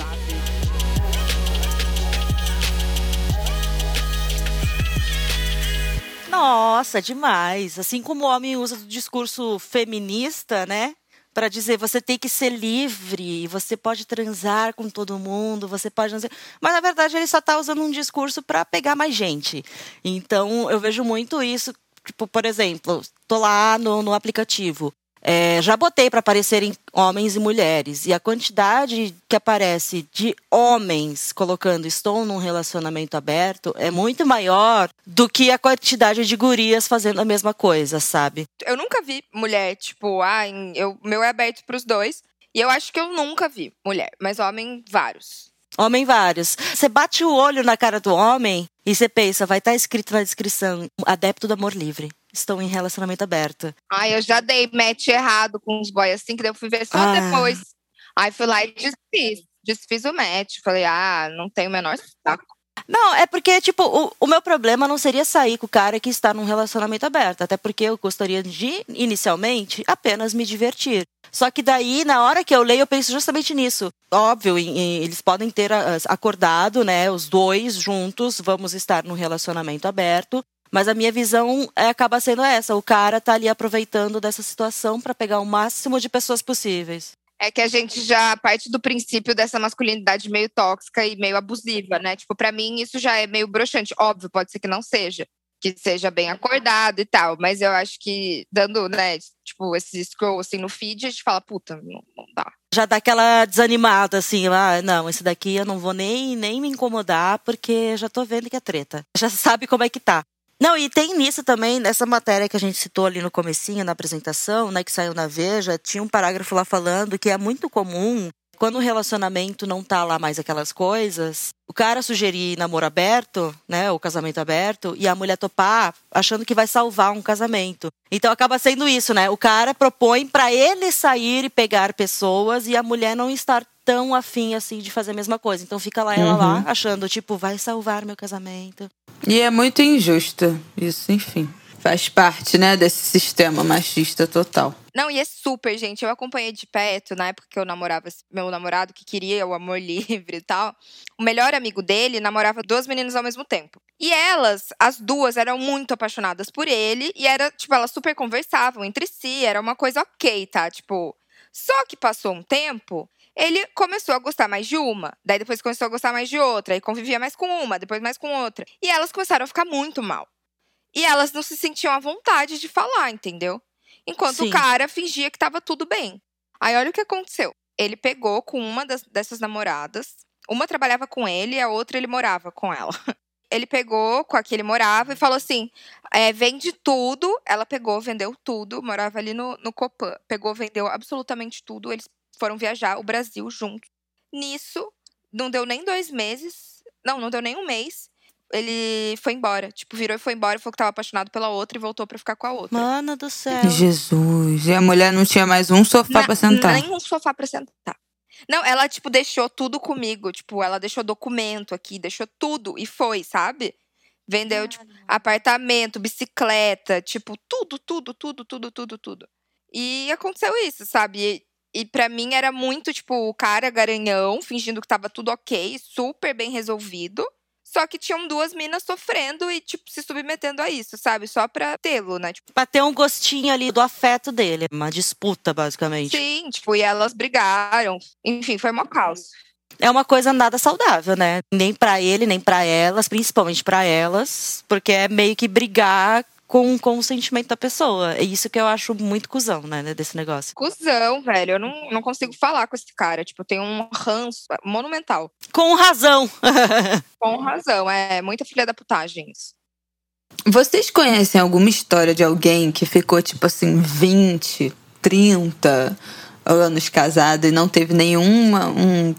Nossa, demais. Assim como o homem usa o discurso feminista, né? Para dizer você tem que ser livre, você pode transar com todo mundo, você pode. Mas na verdade ele só está usando um discurso para pegar mais gente. Então eu vejo muito isso Tipo, por exemplo, tô lá no, no aplicativo. É, já botei para aparecerem homens e mulheres. E a quantidade que aparece de homens colocando estou num relacionamento aberto é muito maior do que a quantidade de gurias fazendo a mesma coisa, sabe? Eu nunca vi mulher, tipo, ah, eu, meu é aberto para os dois. E eu acho que eu nunca vi mulher, mas homem, vários. Homem vários. Você bate o olho na cara do homem e você pensa, vai estar tá escrito na descrição, adepto do amor livre. Estou em relacionamento aberto. Ai, eu já dei match errado com os boys assim, que eu fui ver só ah. depois. Aí fui lá e desfiz. Desfiz o match. Falei, ah, não tem o menor saco. Não, é porque, tipo, o, o, meu problema não seria sair com o cara que está num relacionamento aberto. Até porque eu gostaria de, inicialmente, apenas me divertir. Só que daí, na hora que eu leio, eu penso justamente nisso. Óbvio, eles podem ter ah, acordado, né, os dois juntos, vamos estar num relacionamento aberto. Mas a minha visão é, acaba sendo essa: o cara tá ali aproveitando dessa situação para pegar o máximo de pessoas possíveis é que a gente já parte do princípio dessa masculinidade meio tóxica e meio abusiva, né? Tipo, para mim isso já é meio broxante. Óbvio, pode ser que não seja, que seja bem acordado e tal, mas eu acho que dando, né, tipo, esse scroll assim no feed, a gente fala, puta, não, não dá. Já dá aquela desanimada, assim, ah, não, esse daqui eu não vou nem, nem me incomodar, porque já tô vendo que é treta. Já sabe como é que tá. Não, e tem nisso também, nessa matéria que a gente citou ali no comecinho, na apresentação, né, que saiu na Veja, tinha um parágrafo lá falando que é muito comum quando o relacionamento não tá lá mais aquelas coisas, o cara sugerir namoro aberto, né, o casamento aberto, e a mulher topar achando que vai salvar um casamento. Então acaba sendo isso, né? O cara propõe para ele sair e pegar pessoas e a mulher não estar tão afim assim de fazer a mesma coisa. Então fica lá ela uhum. lá achando tipo vai salvar meu casamento. E é muito injusto isso, enfim. Faz parte, né, desse sistema machista total. Não, e é super, gente. Eu acompanhei de perto, na época que eu namorava meu namorado, que queria o amor livre e tal. O melhor amigo dele namorava duas meninas ao mesmo tempo. E elas, as duas, eram muito apaixonadas por ele. E era, tipo, elas super conversavam entre si. Era uma coisa ok, tá? Tipo. Só que passou um tempo ele começou a gostar mais de uma, daí depois começou a gostar mais de outra, e convivia mais com uma, depois mais com outra. E elas começaram a ficar muito mal. E elas não se sentiam à vontade de falar, entendeu? Enquanto Sim. o cara fingia que tava tudo bem. Aí olha o que aconteceu. Ele pegou com uma das, dessas namoradas, uma trabalhava com ele e a outra ele morava com ela. Ele pegou com a que ele morava e falou assim: é, vende tudo. Ela pegou, vendeu tudo, morava ali no, no Copan. Pegou, vendeu absolutamente tudo. Eles foram viajar o Brasil juntos. Nisso, não deu nem dois meses, não, não deu nem um mês. ele foi embora. Tipo, virou e foi embora, falou que tava apaixonado pela outra e voltou pra ficar com a outra. Mano do céu. Jesus. E a mulher não tinha mais um sofá Na- pra sentar. Nem um sofá pra sentar. Não, ela, tipo, deixou tudo comigo. Tipo, ela deixou documento aqui, deixou tudo e foi, sabe? Vendeu, tipo, apartamento, bicicleta, tipo, tudo, tudo, tudo, tudo, tudo, tudo. E aconteceu isso, sabe? E, pra mim era muito, tipo, o cara garanhão, fingindo que tava tudo ok, super bem resolvido. Só que tinham duas minas sofrendo e, tipo, se submetendo a isso, sabe? Só pra tê-lo, né? Tipo, Pra ter um gostinho ali do afeto dele. Uma disputa, basicamente. sim, tipo, e elas brigaram. Enfim, foi mó caos. É uma coisa nada saudável, né? Nem pra ele, nem pra elas, principalmente pra elas, porque é meio que brigar com, com o sentimento da pessoa. É isso que eu acho muito cuzão, né, desse negócio. Cusão, velho. Eu não, não consigo falar com esse cara. Tipo, tem um ranço monumental. Com razão. Com razão. É muita filha da putagem isso. Vocês conhecem alguma história de alguém que ficou, tipo assim, 20, 30 anos casado e não teve nenhuma um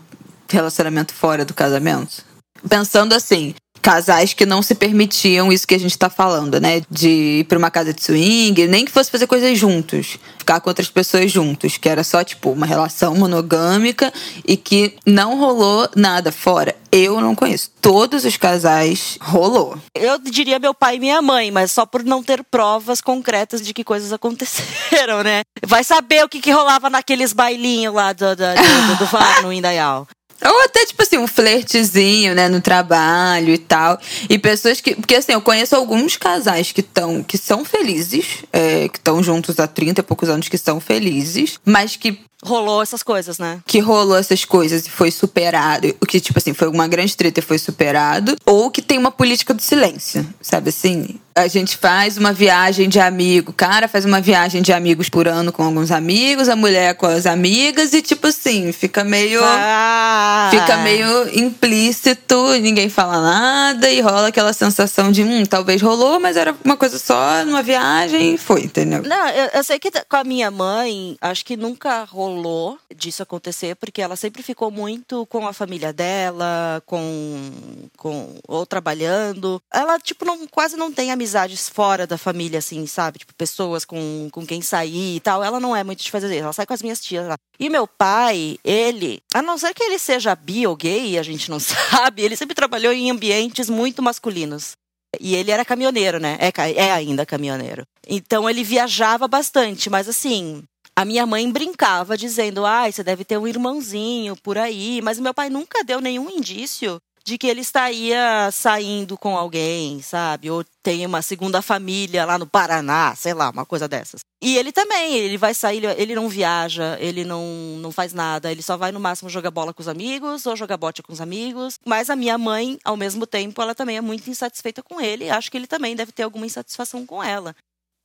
relacionamento fora do casamento? Pensando assim, casais que não se permitiam isso que a gente tá falando, né? De ir pra uma casa de swing, nem que fosse fazer coisas juntos, ficar com outras pessoas juntos, que era só, tipo, uma relação monogâmica e que não rolou nada fora. Eu não conheço. Todos os casais rolou. Eu diria meu pai e minha mãe, mas só por não ter provas concretas de que coisas aconteceram, né? Vai saber o que, que rolava naqueles bailinhos lá do, do, do, do VAR no Indaial. Ou até, tipo assim, um flertezinho, né, no trabalho e tal. E pessoas que. Porque assim, eu conheço alguns casais que estão. que são felizes, é, que estão juntos há 30 e poucos anos que são felizes, mas que Rolou essas coisas, né? que rolou essas coisas e foi superado, o que, tipo assim, foi uma grande treta e foi superado, ou que tem uma política do silêncio, sabe assim? A gente faz uma viagem de amigo, o cara faz uma viagem de amigos por ano com alguns amigos, a mulher com as amigas, e tipo assim, fica meio. Ah. Fica meio implícito, ninguém fala nada e rola aquela sensação de, hum, talvez rolou, mas era uma coisa só, numa viagem e foi, entendeu? Não, eu, eu sei que com a minha mãe, acho que nunca rolou disso acontecer, porque ela sempre ficou muito com a família dela, com, com ou trabalhando. Ela, tipo, não, quase não tem amizades fora da família, assim, sabe? Tipo, pessoas com, com quem sair e tal. Ela não é muito de fazer isso, ela sai com as minhas tias lá. E meu pai, ele, a não ser que ele seja bi ou gay, a gente não sabe, ele sempre trabalhou em ambientes muito masculinos. E ele era caminhoneiro, né? É, é ainda caminhoneiro. Então ele viajava bastante, mas assim, a minha mãe brincava dizendo: "Ai, você deve ter um irmãozinho por aí", mas meu pai nunca deu nenhum indício de que ele estaria saindo com alguém, sabe? Ou tem uma segunda família lá no Paraná, sei lá, uma coisa dessas. E ele também, ele vai sair, ele- não viaja, ele não, não faz nada, ele só vai no máximo jogar bola com os amigos ou jogar bote com os amigos. Mas a minha mãe, ao mesmo tempo, ela também é muito insatisfeita com ele. Acho que ele também deve ter alguma insatisfação com ela.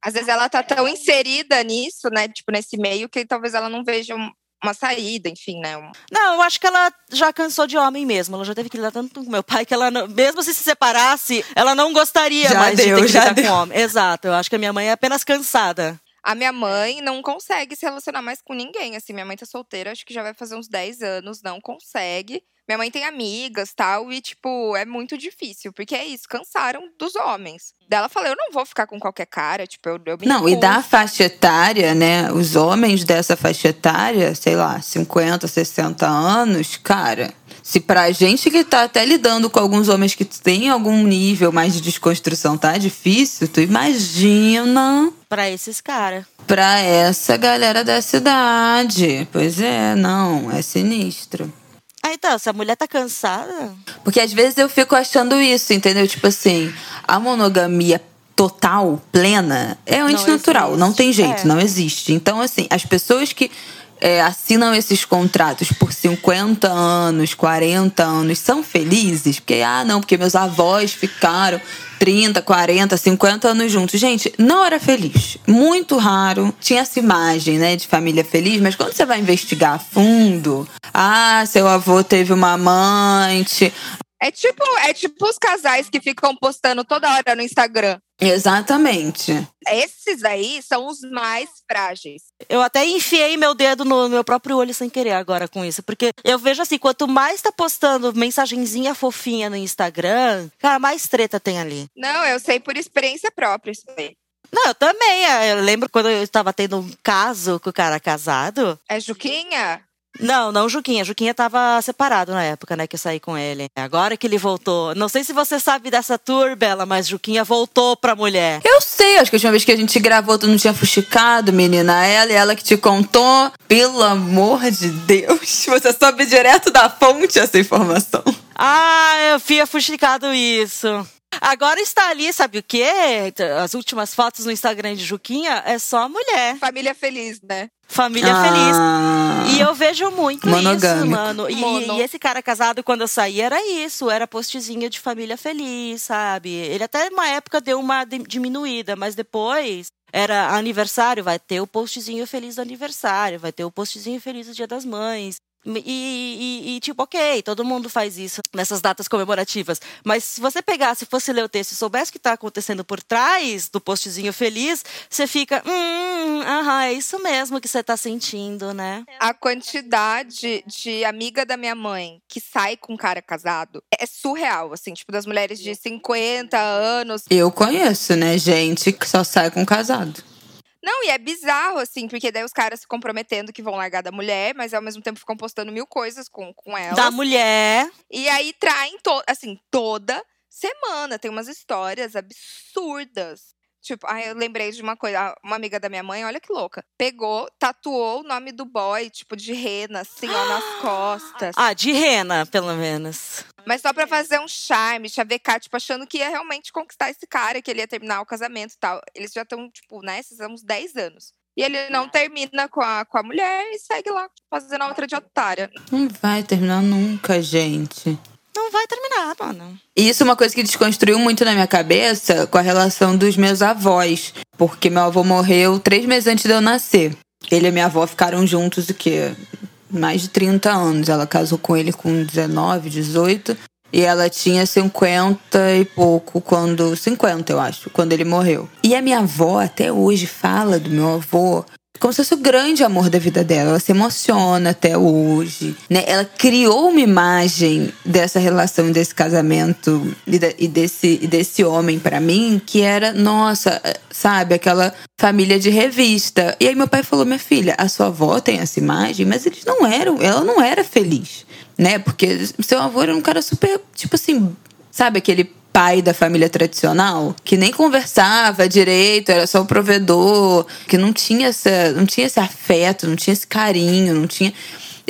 Às vezes ela tá tão inserida nisso, né? Tipo, nesse meio, que talvez ela não veja uma saída, enfim, né? Não, eu acho que ela já cansou de homem mesmo. Ela já teve que lidar tanto com meu pai que ela, não- mesmo se se separasse, ela não gostaria Já mais de deu, ter que já lidar deu. com homem. Exato, eu acho que a minha mãe é apenas cansada. A minha mãe não consegue se relacionar mais com ninguém. Assim, minha mãe tá solteira, acho que já vai fazer uns 10 anos, não consegue. Minha mãe tem amigas tal, e, tipo, é muito difícil, porque é isso, cansaram dos homens. Daí ela fala: eu não vou ficar com qualquer cara, tipo, eu, eu me Não, e recuso. da faixa etária, né? Os homens dessa faixa etária, sei lá, 50, 60 anos, cara. Se pra gente que tá até lidando com alguns homens que têm algum nível mais de desconstrução, tá difícil, tu imagina Pra esses caras. pra essa galera da cidade. Pois é, não, é sinistro. Ah, então, se a mulher tá cansada. Porque às vezes eu fico achando isso, entendeu? Tipo assim, a monogamia total, plena, é antinatural. existe. Não tem jeito, É. não existe. Então, assim, as pessoas que é, assinam esses contratos por 50 anos, 40 anos, são felizes? Porque, ah, não, porque meus avós ficaram 30, 40, 50 anos juntos. Gente, não era feliz. Muito raro. Tinha essa imagem, né, de família feliz, mas quando você vai investigar a fundo, ah, seu avô teve uma amante, É tipo, é tipo os casais que ficam postando toda hora no Instagram. Exatamente. Esses aí são os mais frágeis. Eu até enfiei meu dedo no meu próprio olho sem querer agora com isso. Porque eu vejo assim, quanto mais tá postando mensagenzinha fofinha no Instagram, cara, mais treta tem ali. Não, eu sei por experiência própria isso aí. Não, eu também. é, Eu lembro quando eu estava tendo um caso com o cara casado. É Juquinha? Não, não Juquinha. Juquinha tava separado na época, né, que eu saí com ele. Agora que ele voltou. Não sei se você sabe dessa tour, Bela, mas Juquinha voltou pra mulher. Eu sei, acho que a última vez que a gente gravou, tu não tinha fuxicado, menina. Ela e ela que te contou. Pelo amor de Deus, você soube direto da fonte essa informação. Ah, eu fui fuxicado isso. Agora está ali, sabe o quê? As últimas fotos no Instagram de Juquinha é só mulher. Família feliz, né? Família feliz. E eu vejo muito isso, Monogâmico. mano. E, Mono. e esse cara casado, quando eu saí, era isso. Era postzinho de família feliz, sabe? Ele até uma época deu uma di- diminuída, mas depois era aniversário, vai ter o postzinho feliz do aniversário, vai ter o postzinho feliz do dia das mães. E, e- e, tipo, ok, todo mundo faz isso nessas datas comemorativas. Mas se você pegasse, fosse ler o texto e soubesse o que está acontecendo por trás do postzinho feliz, você fica, hum, aham, é isso mesmo que você tá sentindo, né? A quantidade de amiga da minha mãe que sai com um cara casado é surreal, assim, tipo, das mulheres de 50 anos. Eu conheço, né, gente que só sai com casado. Não, e é bizarro, assim, porque daí os caras se comprometendo que vão largar da mulher, mas ao mesmo tempo ficam postando mil coisas com, com ela. Da mulher. E aí traem, to assim, toda semana. Tem umas histórias absurdas. Tipo, ai, eu lembrei de uma coisa. Uma amiga da minha mãe, olha que louca. Pegou, tatuou o nome do boy, tipo, de rena, assim, ó, nas costas. Ah, de rena, pelo menos. Mas só pra fazer um charme, chavecar, tipo, achando que ia realmente conquistar esse cara, que ele ia terminar o casamento e tal. Eles já estão, tipo, né, esses uns 10 anos. E ele não termina com a, com a mulher e segue lá, fazendo a outra de otária. Não vai terminar nunca, gente. Não vai terminar, mano. Isso é uma coisa que desconstruiu muito na minha cabeça com a relação dos meus avós. Porque meu avô morreu três meses antes de eu nascer. Ele e minha avó ficaram juntos o quê? Mais de 30 anos. Ela casou com ele com 19, 18. E ela tinha 50 e pouco quando. 50, eu acho, quando ele morreu. E a minha avó até hoje fala do meu avô como se fosse o grande amor da vida dela. Ela se emociona até hoje. Né? Ela criou uma imagem dessa relação, desse casamento e, e desse, e desse homem pra mim que era, nossa, sabe, aquela família de revista. E aí meu pai falou: minha filha, a sua avó tem essa imagem, mas eles não eram, ela não era feliz. Né? Porque seu avô era um cara super, tipo assim, sabe aquele pai da família tradicional que nem conversava direito, era só o provedor, que não tinha essa, não tinha esse afeto, não tinha esse carinho, não tinha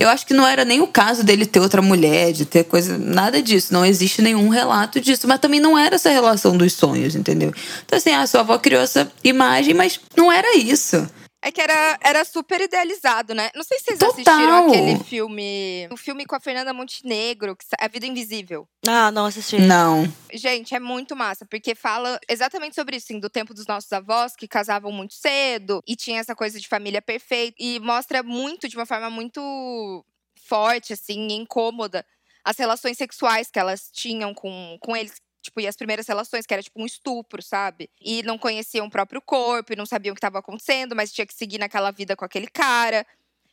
eu acho que não era nem o caso dele ter outra mulher, de ter coisa, nada disso. Não existe nenhum relato disso. Mas também não era essa relação dos sonhos, entendeu? Então, assim, a sua avó criou essa imagem, mas não era isso. É que era, era super idealizado, né? Não sei se vocês Total. assistiram aquele filme. O filme com a Fernanda Montenegro, que A Vida Invisível. Ah, não assisti. Não. Gente, é muito massa, porque fala exatamente sobre isso, assim, do tempo dos nossos avós, que casavam muito cedo e tinha essa coisa de família perfeita. E mostra muito, de uma forma muito forte, assim, e incômoda, as relações sexuais que elas tinham com, com eles. Tipo, e as primeiras relações, que era tipo um estupro, sabe? E não conheciam o próprio corpo, e não sabiam o que estava acontecendo, mas tinha que seguir naquela vida com aquele cara.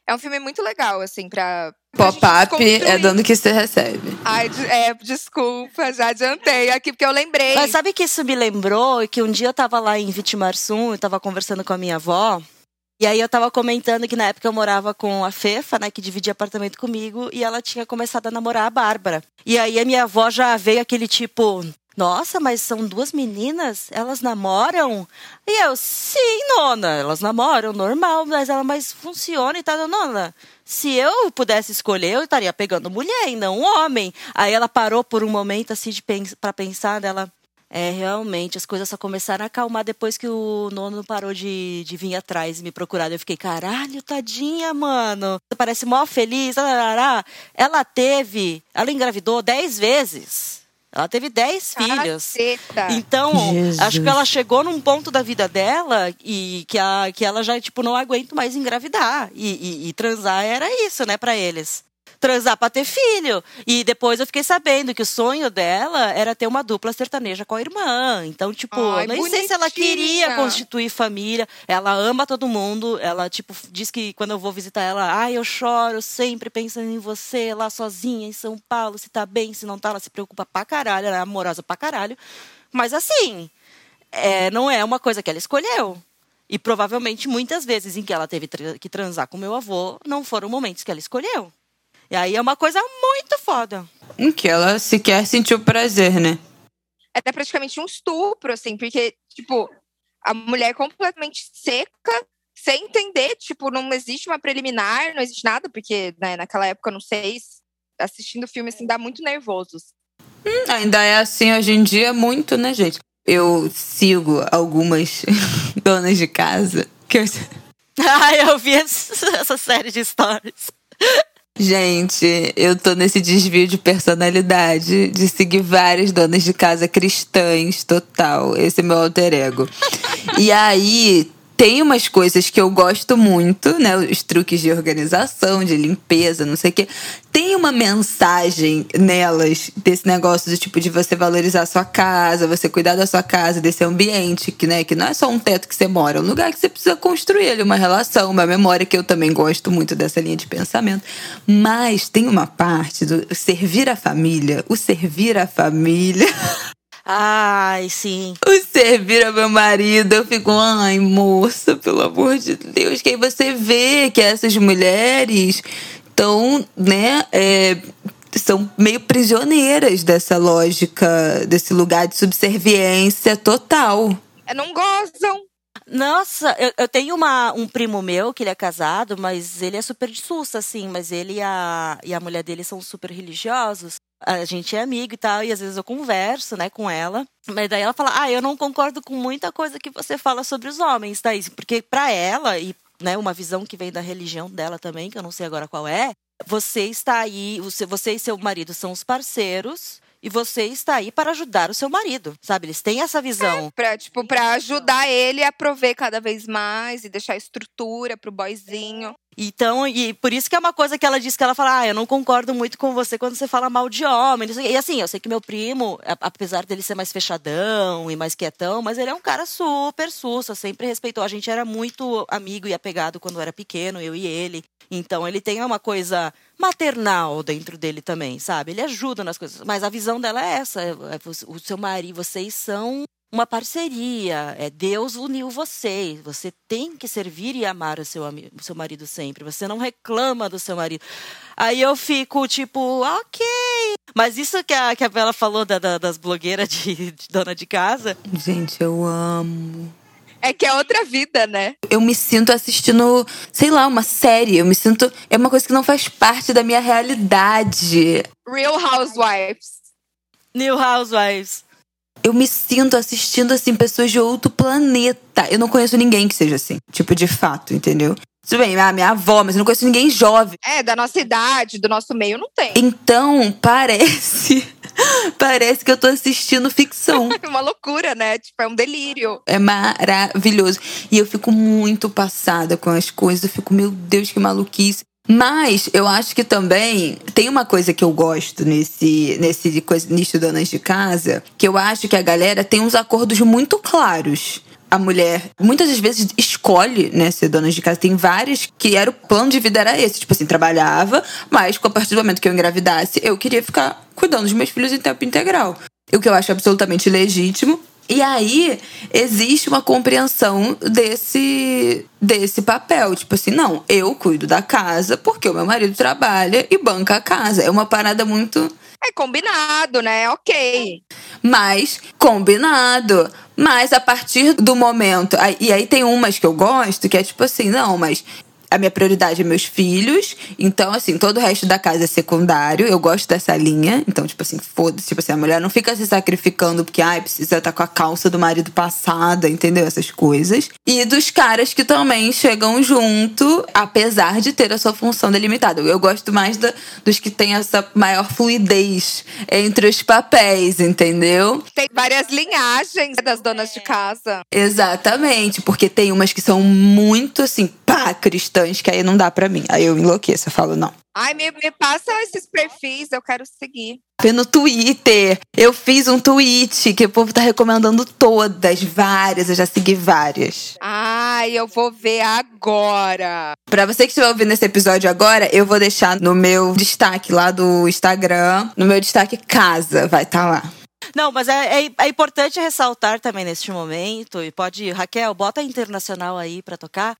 É um filme muito legal, assim, pra. Pop-up é dando que você recebe. Ai, é, desculpa, já adiantei aqui, porque eu lembrei. Mas sabe que isso me lembrou? Que um dia eu tava lá em Vitimarsum, eu tava conversando com a minha avó. E aí eu tava comentando que na época eu morava com a Fefa, né, que dividia apartamento comigo, e ela tinha começado a namorar a Bárbara. E aí a minha avó já veio aquele tipo, nossa, mas são duas meninas? Elas namoram? E eu, sim, nona, elas namoram, normal, mas ela, mas funciona e tal, nona. Se eu pudesse escolher, eu estaria pegando mulher e não homem. Aí ela parou por um momento assim para pensar dela. É, realmente, as coisas só começaram a acalmar depois que o nono parou de, de vir atrás e me procurar. Eu fiquei, caralho, tadinha, mano. Parece mó feliz. Ela teve, ela engravidou dez vezes. Ela teve dez filhos. Caceta. Então, Jesus. acho que ela chegou num ponto da vida dela e que, a, que ela já, tipo, não aguenta mais engravidar. E, e- e transar era isso, né, pra eles. Transar pra ter filho. E depois eu fiquei sabendo que o sonho dela era ter uma dupla sertaneja com a irmã. Então, tipo, Ai, nem sei se ela bonitinha. queria constituir família. Ela ama todo mundo. Ela, tipo, diz que quando eu vou visitar ela, ai, eu choro sempre pensando em você lá sozinha em São Paulo, se tá bem, se não tá, ela se preocupa pra caralho, ela é amorosa pra caralho. Mas assim, é, não é uma coisa que ela escolheu. E provavelmente muitas vezes em que ela teve que transar com meu avô, não foram momentos que ela escolheu. E aí é uma coisa muito foda. Em que ela sequer sentiu prazer, né? É até praticamente um estupro, assim, porque, tipo, a mulher completamente seca, sem entender, tipo, não existe uma preliminar, não existe nada, porque né, naquela época, não sei, assistindo o filme, assim, dá muito nervoso. Ainda é assim hoje em dia, muito, né, gente? Eu sigo algumas donas de casa que eu... Ai, eu vi essa série de stories. Gente, eu tô nesse desvio de personalidade de seguir várias donas de casa cristãs, total. Esse é meu alter ego. e aí, tem umas coisas que eu gosto muito, né? Os truques de organização, de limpeza, não sei o quê. Tem uma mensagem nelas desse negócio do tipo de você valorizar a sua casa, você cuidar da sua casa, desse ambiente, que, né, que não é só um teto que você mora, é um lugar que você precisa construir ali uma relação, uma memória, que eu também gosto muito dessa linha de pensamento. Mas tem uma parte do servir a família, o servir a família. Ai, sim. O servir ao meu marido, eu fico, ai, moça, pelo amor de Deus. Que aí você vê que essas mulheres estão, né, é, são meio prisioneiras dessa lógica, desse lugar de subserviência total. É, não gozam. Nossa, eu, eu tenho uma, um primo meu que ele é casado, mas ele é super de sussa, assim, mas ele e a, e a mulher dele são super religiosos. A gente é amigo e tal, e às vezes eu converso, né, com ela. Mas daí ela fala: Ah, eu não concordo com muita coisa que você fala sobre os homens, Thaís. Porque pra ela, e né, uma visão que vem da religião dela também, que eu não sei agora qual é, você está aí, você, e seu marido são os parceiros. E você está aí para ajudar o seu marido, sabe? Eles têm essa visão. Pra, tipo, pra ajudar ele a prover cada vez mais e deixar estrutura pro boyzinho. Então, e por isso que é uma coisa que ela diz que ela fala, ah, eu não concordo muito com você quando você fala mal de homem. E assim, eu sei que meu primo, apesar dele ser mais fechadão e mais quietão, mas ele é um cara super sussa, sempre respeitou. A gente era muito amigo e apegado quando era pequeno, eu e ele. Então ele tem uma coisa maternal dentro dele também, sabe? Ele ajuda nas coisas. Mas a visão dela é essa. é- é O seu marido, vocês são uma parceria. É Deus uniu vocês. Você tem que servir e amar o seu, o seu marido sempre. Você não reclama do seu marido. Aí eu fico tipo, ok. Mas isso que a, que a Bela falou da- da- das blogueiras de, de dona de casa. Gente, eu amo. É que é outra vida, né? Eu me sinto assistindo, sei lá, uma série. Eu me sinto. É uma coisa que não faz parte da minha realidade. Real Housewives. New Housewives. Eu me sinto assistindo, assim, pessoas de outro planeta. Eu não conheço ninguém que seja assim. Tipo, de fato, entendeu? Tudo bem, a minha avó, mas eu não conheço ninguém jovem. É, da nossa idade, do nosso meio, não tem. Então, parece. Parece que eu tô assistindo ficção. É uma loucura, né? Tipo, é um delírio. É maravilhoso. E eu fico muito passada com as coisas. Eu fico, meu Deus, que maluquice. Mas eu acho que também tem uma coisa que eu gosto nesse, nesse nicho donas de casa, que eu acho que a galera tem uns acordos muito claros. A mulher muitas das vezes escolhe, né, ser dona de casa. Tem várias que era o plano de vida era esse. Tipo assim, trabalhava, mas a partir do momento que eu engravidasse, eu queria ficar cuidando dos meus filhos em tempo integral. O que eu acho absolutamente legítimo. E aí existe uma compreensão desse desse papel, tipo assim, não, eu cuido da casa porque o meu marido trabalha e banca a casa. É uma parada muito É combinado, né? Ok. mais combinado. Mas a partir do momento. E aí tem umas que eu gosto, que é tipo assim, não, mas. A minha prioridade é meus filhos. Então, assim, todo o resto da casa é secundário. Eu gosto dessa linha. Então, tipo assim, foda-se. Tipo assim, a mulher não fica se sacrificando porque, ai, precisa estar com a calça do marido passada, entendeu? Essas coisas. E dos caras que também chegam junto, apesar de ter a sua função delimitada. Eu gosto mais da- dos que têm essa maior fluidez entre os papéis, entendeu? Tem várias linhagens das donas de casa. Exatamente, porque tem umas que são muito assim, pá, lá, cristãs, que aí não dá pra mim. Aí eu enlouqueço, eu falo, não. Ai, me, me passa esses perfis, eu quero seguir. No Twitter. Eu fiz um tweet que o povo tá recomendando todas, várias. Eu já segui várias. Ai, eu vou ver agora. Pra você que estiver ouvindo esse episódio agora, eu vou deixar no meu destaque lá do Instagram, no meu destaque casa, vai estar tá lá. Não, mas é, é, é, importante ressaltar também neste momento, e pode, Raquel, bota a internacional aí pra tocar.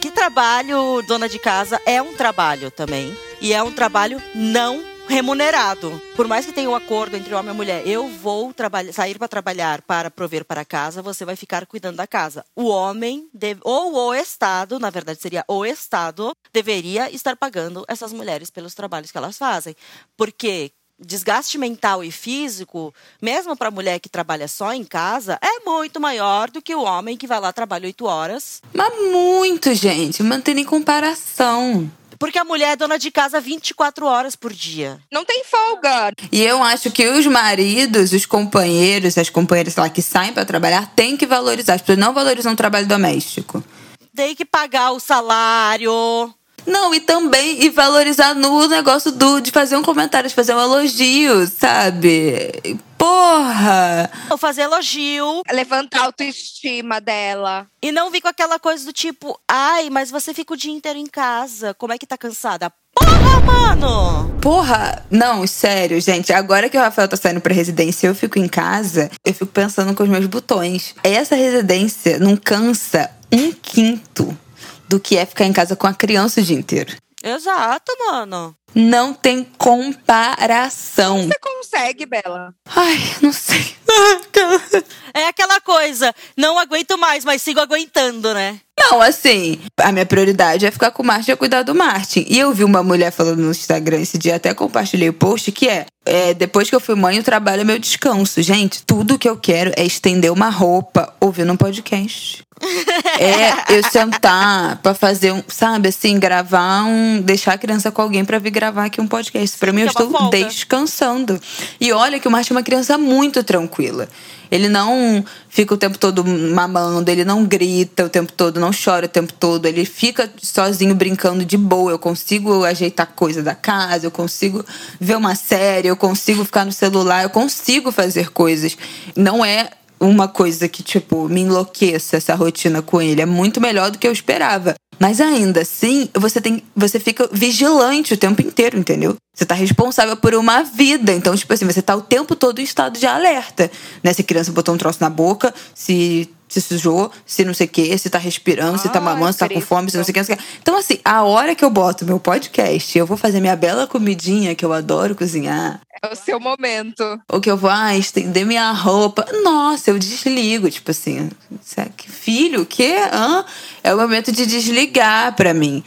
Que trabalho, dona de casa, é um trabalho também. E é um trabalho não remunerado. Por mais que tenha um acordo entre homem e mulher, eu vou sair para trabalhar para prover para casa, você vai ficar cuidando da casa. O homem, deve, ou o Estado, na verdade seria o Estado, deveria estar pagando essas mulheres pelos trabalhos que elas fazem. Porque desgaste mental e físico, mesmo para a mulher que trabalha só em casa, é muito maior do que o homem que vai lá trabalha oito horas. Mas muito, gente, mantendo em comparação. Porque a mulher é dona de casa 24 horas por dia. Não tem folga. E eu acho que os maridos, os companheiros, as companheiras lá que saem para trabalhar, têm que valorizar. As pessoas não valorizam o trabalho doméstico. Tem que pagar o salário. Não, e também e valorizar no negócio do de fazer um comentário, de fazer um elogio, sabe? Porra! Ou fazer elogio. Levantar a autoestima dela. E não vir com aquela coisa do tipo, ai, mas você fica o dia inteiro em casa. Como é que tá cansada? Porra, mano! Porra! Não, sério, gente. Agora que o Rafael tá saindo pra residência eu fico em casa, eu fico pensando com os meus botões. Essa residência não cansa um quinto do que é ficar em casa com a criança o dia inteiro. Exato, mano. Não tem comparação. Você consegue, Bela? Ai, não sei. É aquela coisa, não aguento mais, mas sigo aguentando, né? Não, assim, a minha prioridade é ficar com o Martin e cuidar do Martin. E eu vi uma mulher falando no Instagram esse dia, até compartilhei o post, que é, é depois que eu fui mãe, o trabalho é meu descanso. Gente, tudo que eu quero é estender uma roupa ouvindo um podcast. é eu sentar pra fazer um, sabe, assim, gravar um. deixar a criança com alguém pra vir gravar aqui um podcast. Pra mim, eu estou folga. descansando. E olha que o Martin é uma criança muito tranquila. Ele não fica o tempo todo mamando, ele não grita o tempo todo, não chora o tempo todo, ele fica sozinho brincando de boa. Eu consigo ajeitar coisa da casa, eu consigo ver uma série, eu consigo ficar no celular, eu consigo fazer coisas. Não é uma coisa que, tipo, me enlouqueça essa rotina com ele. É muito melhor do que eu esperava. Mas ainda assim, você tem, você fica vigilante o tempo inteiro, entendeu? Você tá responsável por uma vida. Então, tipo assim, você tá o tempo todo em estado de alerta. Né? Se a criança botou um troço na boca, se se sujou, se não sei o quê, se tá respirando, se tá mamando, se tá com fome, se não sei o quê, não sei o quê. Então, assim, a hora que eu boto meu podcast, eu vou fazer minha bela comidinha, que eu adoro cozinhar. É o seu momento. Ou que eu vou ah, estender minha roupa. Nossa, eu desligo. Tipo assim, filho, o quê? Hã? É o momento de desligar pra mim.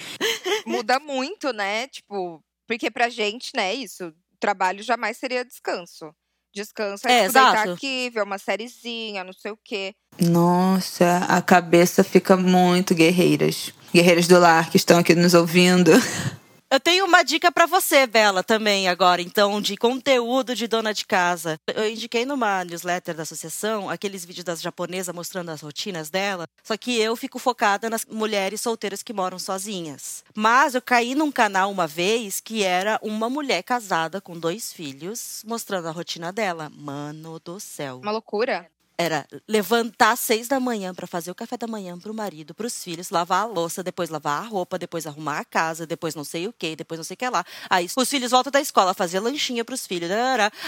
Muda muito, né? Tipo, porque pra gente, né, isso, trabalho jamais seria descanso. Descanso é, é tipo, deitar aqui, ver uma sériezinha, não sei o quê. Nossa, a cabeça fica muito guerreiras. Guerreiras do lar que estão aqui nos ouvindo. Eu tenho uma dica para você, Bela, também agora, então, de conteúdo de dona de casa. Eu indiquei numa newsletter da associação aqueles vídeos das japonesas mostrando as rotinas dela, só que eu fico focada nas mulheres solteiras que moram sozinhas. Mas eu caí num canal uma vez que era uma mulher casada com dois filhos mostrando a rotina dela. Mano do céu. Uma loucura era levantar às seis da manhã para fazer o café da manhã para o marido, para os filhos, lavar a louça, depois lavar a roupa, depois arrumar a casa, depois não sei o que, depois não sei o que lá. Aí os filhos voltam da escola, fazer lanchinho para os filhos.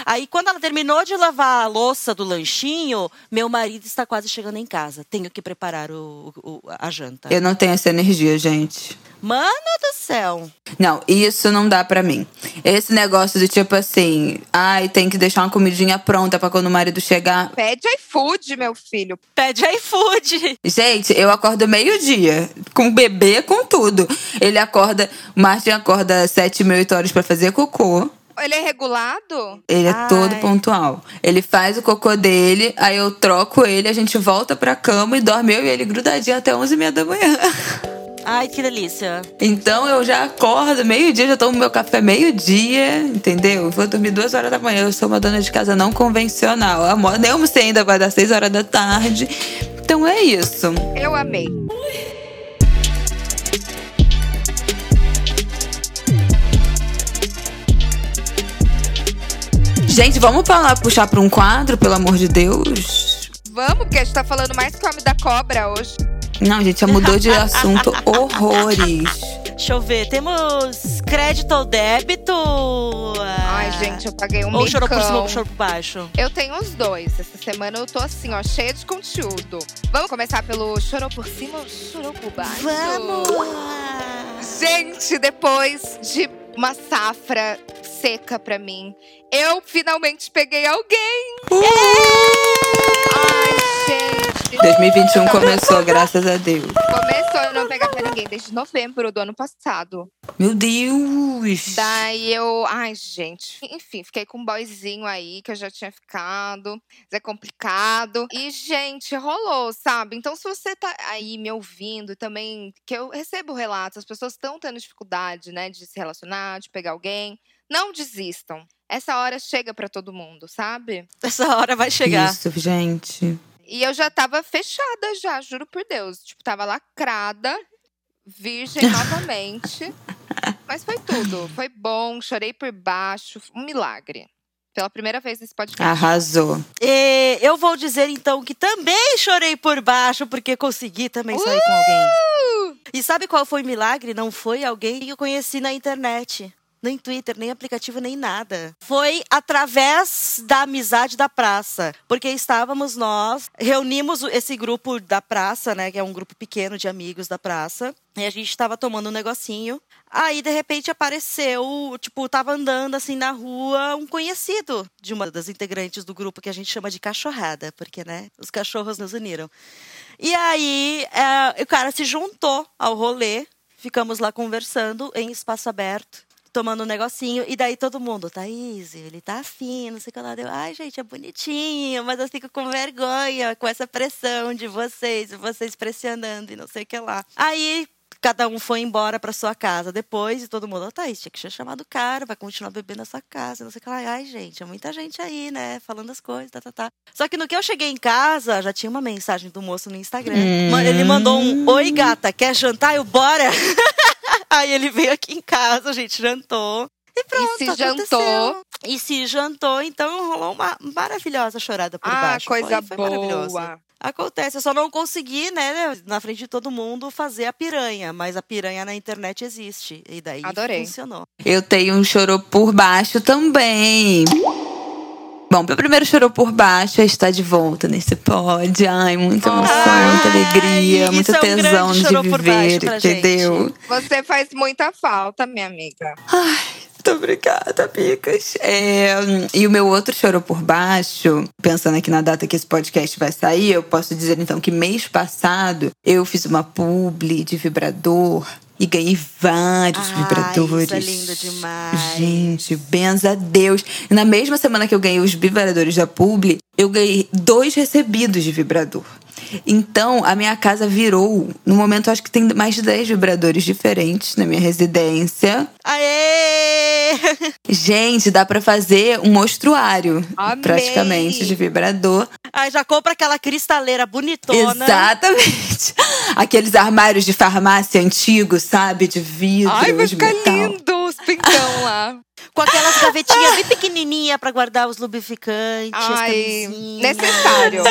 Aí quando ela terminou de lavar a louça do lanchinho, meu marido está quase chegando em casa. Tenho que preparar o, o a janta. Eu não tenho essa energia, gente. Mano do céu. Não, isso não dá para mim. Esse negócio de tipo assim, ai, tem que deixar uma comidinha pronta para quando o marido chegar. Pede iFood, meu filho. Pede iFood. Gente, eu acordo meio-dia, com bebê, com tudo. Ele acorda, o Martin acorda sete, meia, oito horas para fazer cocô. Ele é regulado? Ele é Ai. todo pontual. Ele faz o cocô dele, aí eu troco ele, a gente volta pra cama e dorme eu e ele grudadinho até onze e meia da manhã. Ai, que delícia. Então eu já acordo meio-dia, já tomo meu café meio-dia, entendeu? Vou dormir duas horas da manhã. Eu sou uma dona de casa não convencional. Amor, nem almocei ainda, vai dar seis horas da tarde. Então é isso. Eu amei. Gente, vamos falar, puxar para um quadro, pelo amor de Deus? Vamos, porque a gente tá falando mais que o homem da cobra hoje. Não, gente, já mudou de assunto horrores. Deixa eu ver, temos crédito ou débito? Ai, gente, eu paguei um Ou chorou por cima ou chorou por baixo? Eu tenho os dois. Essa semana eu tô assim, ó, cheia de conteúdo. Vamos começar pelo chorou por cima ou chorou por baixo? Gente, depois de uma safra seca pra mim, eu finalmente peguei alguém. Ai, gente. 2021 começou, graças a Deus. Começou a não pegar pra ninguém desde novembro do ano passado. Meu Deus! Daí eu, ai, gente, enfim, fiquei com um boyzinho aí que eu já tinha ficado. Mas é complicado. E, gente, rolou, sabe? Então, se você tá aí me ouvindo também, que eu recebo relatos, as pessoas estão tendo dificuldade, né, de se relacionar, de pegar alguém, não desistam. Essa hora chega pra todo mundo, sabe? Essa hora vai chegar. Isso, gente. E eu já tava fechada já, juro por Deus. Tipo, tava lacrada, virgem novamente. Mas foi tudo. Foi bom, chorei por baixo. Um milagre. Pela primeira vez nesse podcast. Arrasou. E eu vou dizer então que também chorei por baixo porque consegui também sair com alguém. E sabe qual foi o milagre? Não foi alguém que eu conheci na internet. Nem Twitter, nem aplicativo, nem nada. Foi através da amizade da praça. Porque estávamos nós, reunimos esse grupo da praça, né? Que é um grupo pequeno de amigos da praça. E a gente estava tomando um negocinho. Aí, de repente, apareceu, tipo, tava andando assim na rua um conhecido de uma das integrantes do grupo que a gente chama de cachorrada, porque, né, os cachorros nos uniram. E aí, é, o cara se juntou ao rolê, ficamos lá conversando em espaço aberto, tomando um negocinho, e daí todo mundo, Thaís, ele tá afim, não sei o que lá. Deu, ai, gente, é bonitinho, mas eu fico com vergonha com essa pressão de vocês, vocês pressionando e não sei o que lá. Aí, cada um foi embora pra sua casa depois, e todo mundo, ô, Thaís, tinha que ter chamado o cara, vai continuar bebendo na sua casa, não sei o que lá. Ai, gente, é muita gente aí, né, falando as coisas, tá, tá, tá. Só que no que eu cheguei em casa, já tinha uma mensagem do moço no Instagram. Ma- Ele mandou um, oi, gata, quer jantar? Eu, bora! Aí ele veio aqui em casa, a gente jantou. E pronto, se aconteceu. jantou. E se jantou, então rolou uma maravilhosa chorada por ah, baixo. coisa foi, foi boa. Acontece, eu só não consegui, né, na frente de todo mundo, fazer a piranha. Mas a piranha na internet existe. E daí Adorei. funcionou. Eu tenho um chorou por baixo também. Bom, meu primeiro chorou por baixo é estar de volta nesse pod. Ai, muita emoção, Ai, muita alegria, muito é um tesão de viver, entendeu? Você faz muita falta, minha amiga. Ai, muito obrigada, Picas. É, e o meu outro chorou por baixo, pensando aqui na data que esse podcast vai sair, eu posso dizer então que mês passado eu fiz uma publi de vibrador e ganhei vários Ai, vibradores. isso é lindo demais. Gente, benza a Deus. E na mesma semana que eu ganhei os vibradores da publi, eu ganhei dois recebidos de vibrador. Então, a minha casa virou. No momento, acho que tem mais de 10 vibradores diferentes na minha residência. Aê! Gente, dá pra fazer um mostruário, Amei. praticamente, de vibrador. Aí já compra aquela cristaleira bonitona. Exatamente. Aqueles armários de farmácia antigos, sabe? De vidro, Ai, vai de ficar metal. lindo os pintão lá. Com aquelas gavetinhas bem pequenininha pra guardar os lubrificantes, Ai, necessário.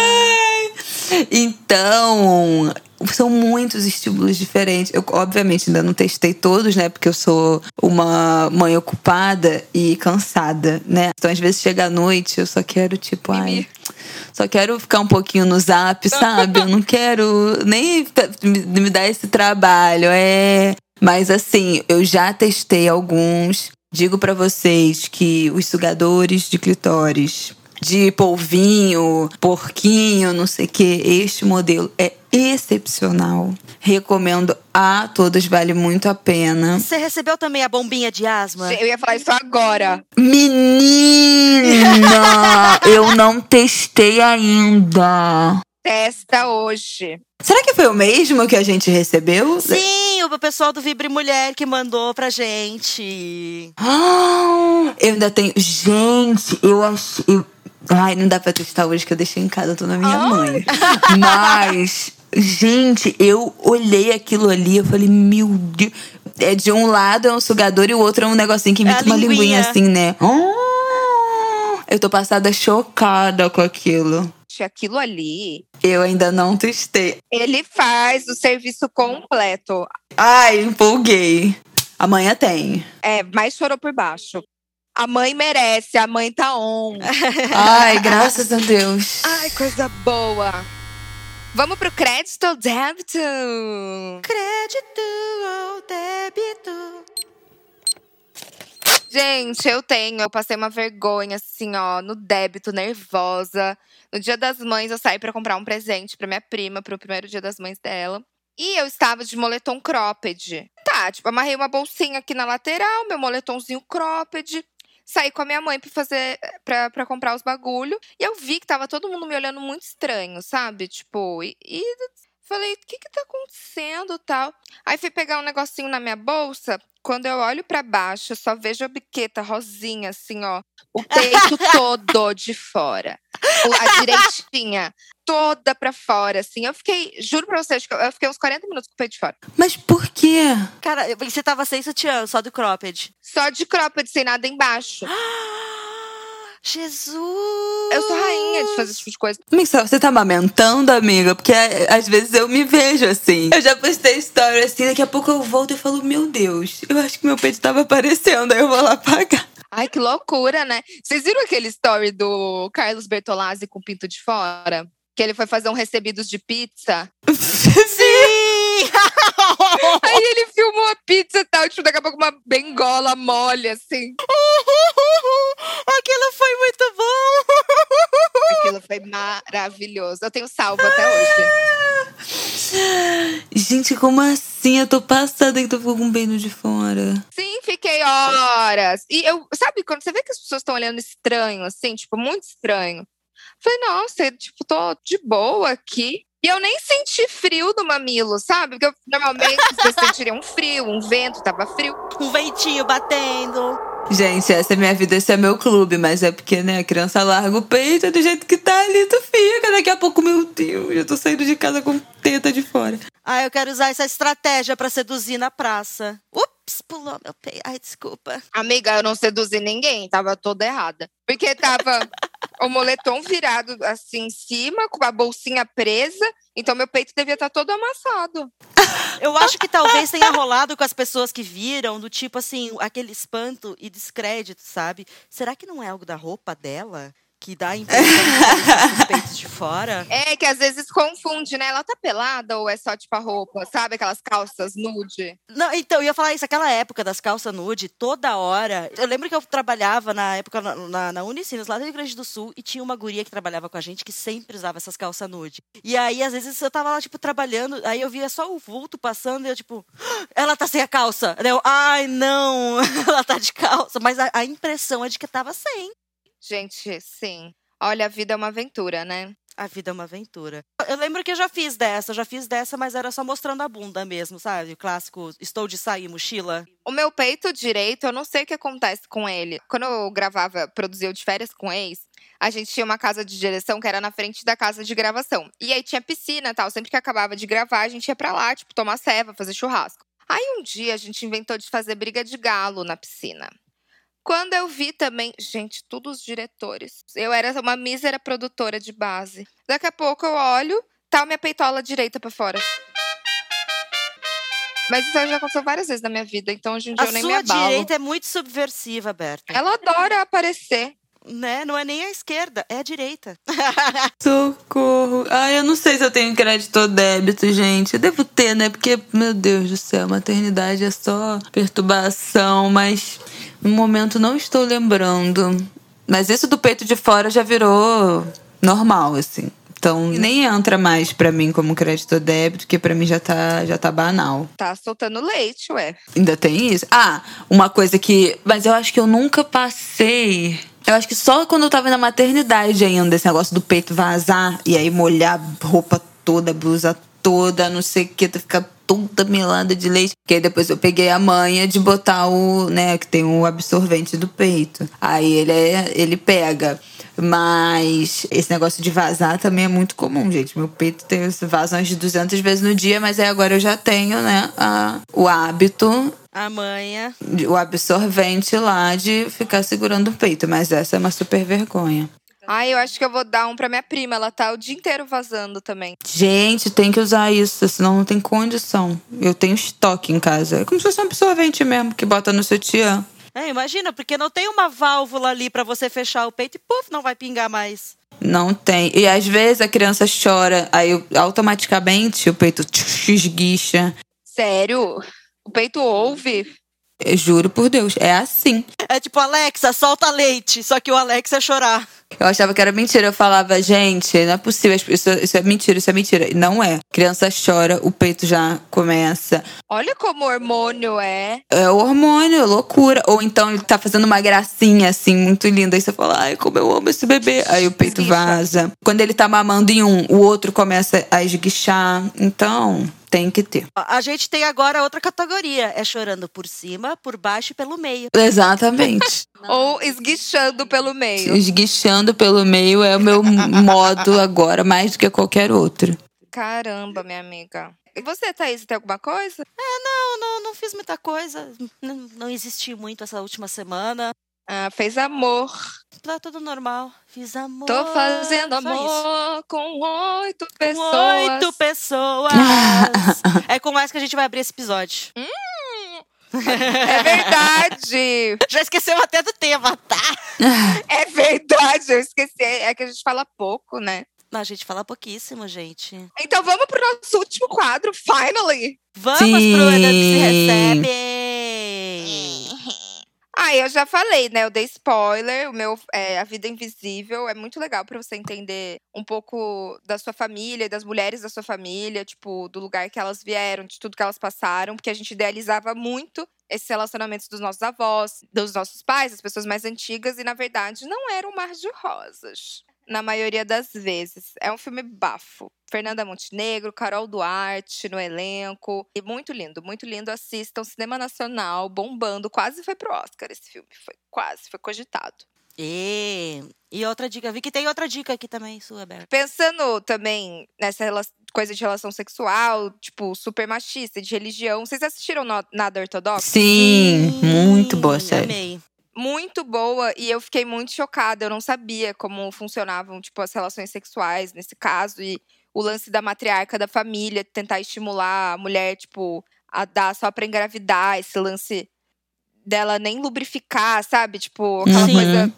Então, são muitos estímulos diferentes. Eu, obviamente, ainda não testei todos, né? Porque eu sou uma mãe ocupada e cansada, né? Então, às vezes, chega à noite, eu só quero, tipo, ai. Só quero ficar um pouquinho no zap, sabe? Eu não quero nem t- me dar esse trabalho. É. Mas, assim, eu já testei alguns. Digo pra vocês que os sugadores de clitóris, de polvinho, porquinho, não sei o que, este modelo é excepcional. Recomendo a todos, vale muito a pena. Você recebeu também a bombinha de asma? Eu ia falar isso agora. Menina, eu não testei ainda. Testa hoje. Será que foi o mesmo que a gente recebeu? Sim, o pessoal do Vibre Mulher que mandou pra gente. Ah, eu ainda tenho. Gente, eu achei. eu- Ai, não dá pra testar hoje que eu deixei em casa, eu tô na minha mãe. Mas, gente, eu olhei aquilo ali, eu falei, meu Deus. É de um lado é um sugador e o outro é um negocinho que imita É uma linguinha assim, né? Ah, Eu tô passada chocada com aquilo. Aquilo ali, Eu ainda não testei. ele faz o serviço completo. Ai, empolguei. Amanhã tem. É, mais chorou por baixo. A mãe merece, a mãe tá on. Ai, graças a Deus. Ai, coisa boa. Vamos pro crédito ou débito? Crédito ou débito? Gente, eu tenho. Eu passei uma vergonha, assim, ó, no débito, nervosa. No dia das mães, eu saí pra comprar um presente pra minha prima, pro primeiro dia das mães dela. E eu estava de moletom cropped. Tá, tipo, amarrei uma bolsinha aqui na lateral, meu moletomzinho cropped. Saí com a minha mãe pra fazer. Pra comprar os bagulho. E eu vi que tava todo mundo me olhando muito estranho, sabe? Tipo, e. e falei, o que que tá acontecendo tal? Aí fui pegar um negocinho na minha bolsa. Quando eu olho pra baixo, eu só vejo a biqueta rosinha, assim, ó. O peito todo de fora. A direitinha. Toda pra fora, assim. Eu fiquei, juro pra vocês, eu fiquei uns 40 minutos com o peito de fora. Mas por quê? Cara, e você tava sem sutiã, só do cropped. Só de cropped, sem nada embaixo. Jesus! Eu sou rainha de fazer esse tipo de coisa. Amiga, só- você tá amamentando, amiga? Porque é, às vezes eu me vejo assim. Eu já postei story assim, daqui a pouco eu volto e falo, meu Deus, eu acho que meu peito tava aparecendo, aí eu vou lá pagar. Ai, que loucura, né? Vocês viram aquele story do Carlos Bertolazzi com o pinto de fora? Que ele foi fazer um recebidos de pizza. Sim! Aí ele filmou a pizza e tal, tipo, daqui a pouco uma bengola mole, assim. Aquilo foi muito bom! Aquilo foi maravilhoso. Eu tenho salvo até hoje. Gente, como assim? Eu tô passada que tô com um peito de fora. Sim, fiquei horas. E eu, sabe, quando você vê que as pessoas estão olhando estranho, assim, tipo, muito estranho. Falei, nossa, tipo, tô de boa aqui. E eu nem senti frio no mamilo, sabe? Porque eu, normalmente você sentiria um frio, um vento, tava frio. Um ventinho batendo. Gente, essa é minha vida, esse é meu clube, mas é porque, né, a criança larga o peito do jeito que tá ali, tu fica. Daqui a pouco, meu Deus, eu tô saindo de casa com teta de fora. Ah, eu quero usar essa estratégia pra seduzir na praça. Ups, pulou meu peito. Ai, desculpa. Amiga, eu não seduzi ninguém, tava toda errada. Porque tava o moletom virado assim em cima, com a bolsinha presa. Então meu peito devia estar todo amassado. Eu acho que talvez tenha rolado com as pessoas que viram, do tipo assim, aquele espanto e descrédito, sabe? Será que não é algo da roupa dela? Que dá a impressão de de fora? É que às vezes confunde, né? Ela tá pelada ou é só tipo a roupa, sabe? Aquelas calças nude. Não, então, eu ia falar isso, aquela época das calças nude, toda hora. Eu lembro que eu trabalhava na época na, na, na Unicinos, lá do Rio Grande do Sul, e tinha uma guria que trabalhava com a gente que sempre usava essas calças nude. E aí, às vezes, eu tava lá, tipo, trabalhando, aí eu via só o vulto passando, e eu, tipo, "Ah, ela tá sem a calça. Eu, ai, não, ela tá de calça. Mas a, a impressão é de que tava sem. Gente, sim. Olha, a vida é uma aventura, né? A vida é uma aventura. Eu lembro que eu já fiz dessa, já fiz dessa, mas era só mostrando a bunda mesmo, sabe? O clássico, estou de saia e mochila. O meu peito direito, eu não sei o que acontece com ele. Quando eu gravava, produzia o de férias com ex, a gente tinha uma casa de direção que era na frente da casa de gravação. E aí tinha piscina e tal. Sempre que acabava de gravar, a gente ia pra lá, tipo, tomar ceva, fazer churrasco. Aí um dia a gente inventou de fazer briga de galo na piscina. Quando eu vi também, gente, todos os diretores. Eu era uma mísera produtora de base. Daqui a pouco eu olho, tá minha peitola direita pra fora. Mas isso já aconteceu várias vezes na minha vida, então hoje em dia A eu nem me sua abalo. direita é muito subversiva, Berta. Ela adora aparecer. Né? Não é nem a esquerda, é a direita. Socorro. Ai, eu não sei se eu tenho crédito ou débito, gente. Eu devo ter, né? Porque, meu Deus do céu, maternidade é só perturbação, mas no momento não estou lembrando. Mas isso do peito de fora já virou normal, assim. Então nem entra mais pra mim como crédito ou débito, que pra mim já tá, já tá banal. Tá soltando leite, ué. Ainda tem isso? Ah, uma coisa que. Mas eu acho que eu nunca passei. Eu acho que só quando eu tava na maternidade ainda, esse negócio do peito vazar e aí molhar roupa toda, blusa toda, não sei o que, tu fica toda melada de leite. Porque depois eu peguei a manha de botar o, né, que tem o absorvente do peito. Aí ele, é, ele pega. Mas esse negócio de vazar também é muito comum, gente. Meu peito tem, vaza umas 200 vezes no dia, mas aí agora eu já tenho, né, a, o hábito A manha. o absorvente lá de ficar segurando o peito, mas essa é uma super vergonha. Ai, eu acho que eu vou dar um pra minha prima. Ela tá o dia inteiro vazando também. Gente, tem que usar isso, senão não tem condição. Eu tenho estoque em casa. É como se fosse um absorvente mesmo, que bota no sutiã. É, imagina, porque não tem uma válvula ali pra você fechar o peito e puf, não vai pingar mais. Não tem. E às vezes a criança chora, aí automaticamente o peito esguicha. Sério? O peito ouve? Eu juro por Deus, é assim. É tipo, Alexa, solta leite. Só que o Alexa é chorar. Eu achava que era mentira. Eu falava, gente, não é possível. Isso, isso é mentira, isso é mentira. E não é. Criança chora, o peito já começa. Olha como o hormônio é. É o hormônio, loucura. Ou então ele tá fazendo uma gracinha, assim, muito linda. Aí você fala, ai, como eu amo esse bebê. Aí o peito vaza. Quando ele tá mamando em um, o outro começa a esguichar. Então, tem que ter. A gente tem agora outra categoria. É chorando por cima, por baixo e pelo meio. Exatamente. Ou esguichando pelo meio. Esguichando pelo meio é o meu modo agora, mais do que qualquer outro. Caramba, minha amiga. E você, Thaís, tem alguma coisa? Não, não, não fiz muita coisa. Não, não existi muito essa última semana. Ah, fez amor. Tá tudo normal. Fiz amor. Tô fazendo amor com oito Com pessoas. Oito pessoas. é com essa que a gente vai abrir esse episódio. É verdade. Já esqueceu até do tema, tá? É verdade. Eu esqueci. É que a gente fala pouco, né? Não, a gente fala pouquíssimo, gente. Então vamos pro nosso último quadro, finally. Vamos Sim. pro Enem que se recebe. Ah, eu já falei, né? Eu dei spoiler. O meu é, A Vida Invisível é muito legal pra você entender um pouco da sua família, das mulheres da sua família, tipo, do lugar que elas vieram, de tudo que elas passaram, porque a gente idealizava muito esses relacionamentos dos nossos avós, dos nossos pais, das pessoas mais antigas, e na verdade não era um mar de rosas. Na maioria das vezes. É um filme bafo. Fernanda Montenegro, Carol Duarte no elenco. E muito lindo, muito lindo. Assistam. Cinema Nacional, bombando. Quase foi pro Oscar esse filme. Foi quase, foi cogitado. E, e outra dica, vi que tem outra dica aqui também, sua, Ber. Pensando também nessa coisa de relação sexual, tipo, super machista, de religião. Vocês assistiram Nada Ortodoxo? Sim, muito boa série. Amei. Muito boa e eu fiquei muito chocada. Eu não sabia como funcionavam, tipo, as relações sexuais nesse caso e o lance da matriarca da família, tentar estimular a mulher, tipo, a dar só pra engravidar, esse lance dela nem lubrificar, sabe? Tipo, aquela Sim. coisa.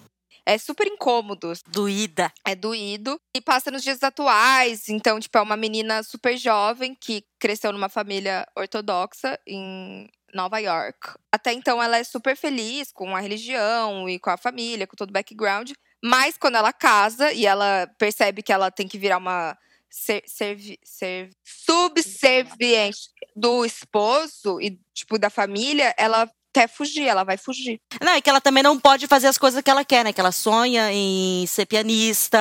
É super incômodo, Doída. é doído. E passa nos dias atuais. Então, tipo, é uma menina super jovem que cresceu numa família ortodoxa em Nova York. Até então, ela é super feliz com a religião e com a família, com todo o background. Mas quando ela casa e ela percebe que ela tem que virar uma ser, servi- ser- subserviente do esposo e, tipo, da família, ela quer fugir, ela vai fugir. Não, é que ela também não pode fazer as coisas que ela quer, né? Que ela sonha em ser pianista.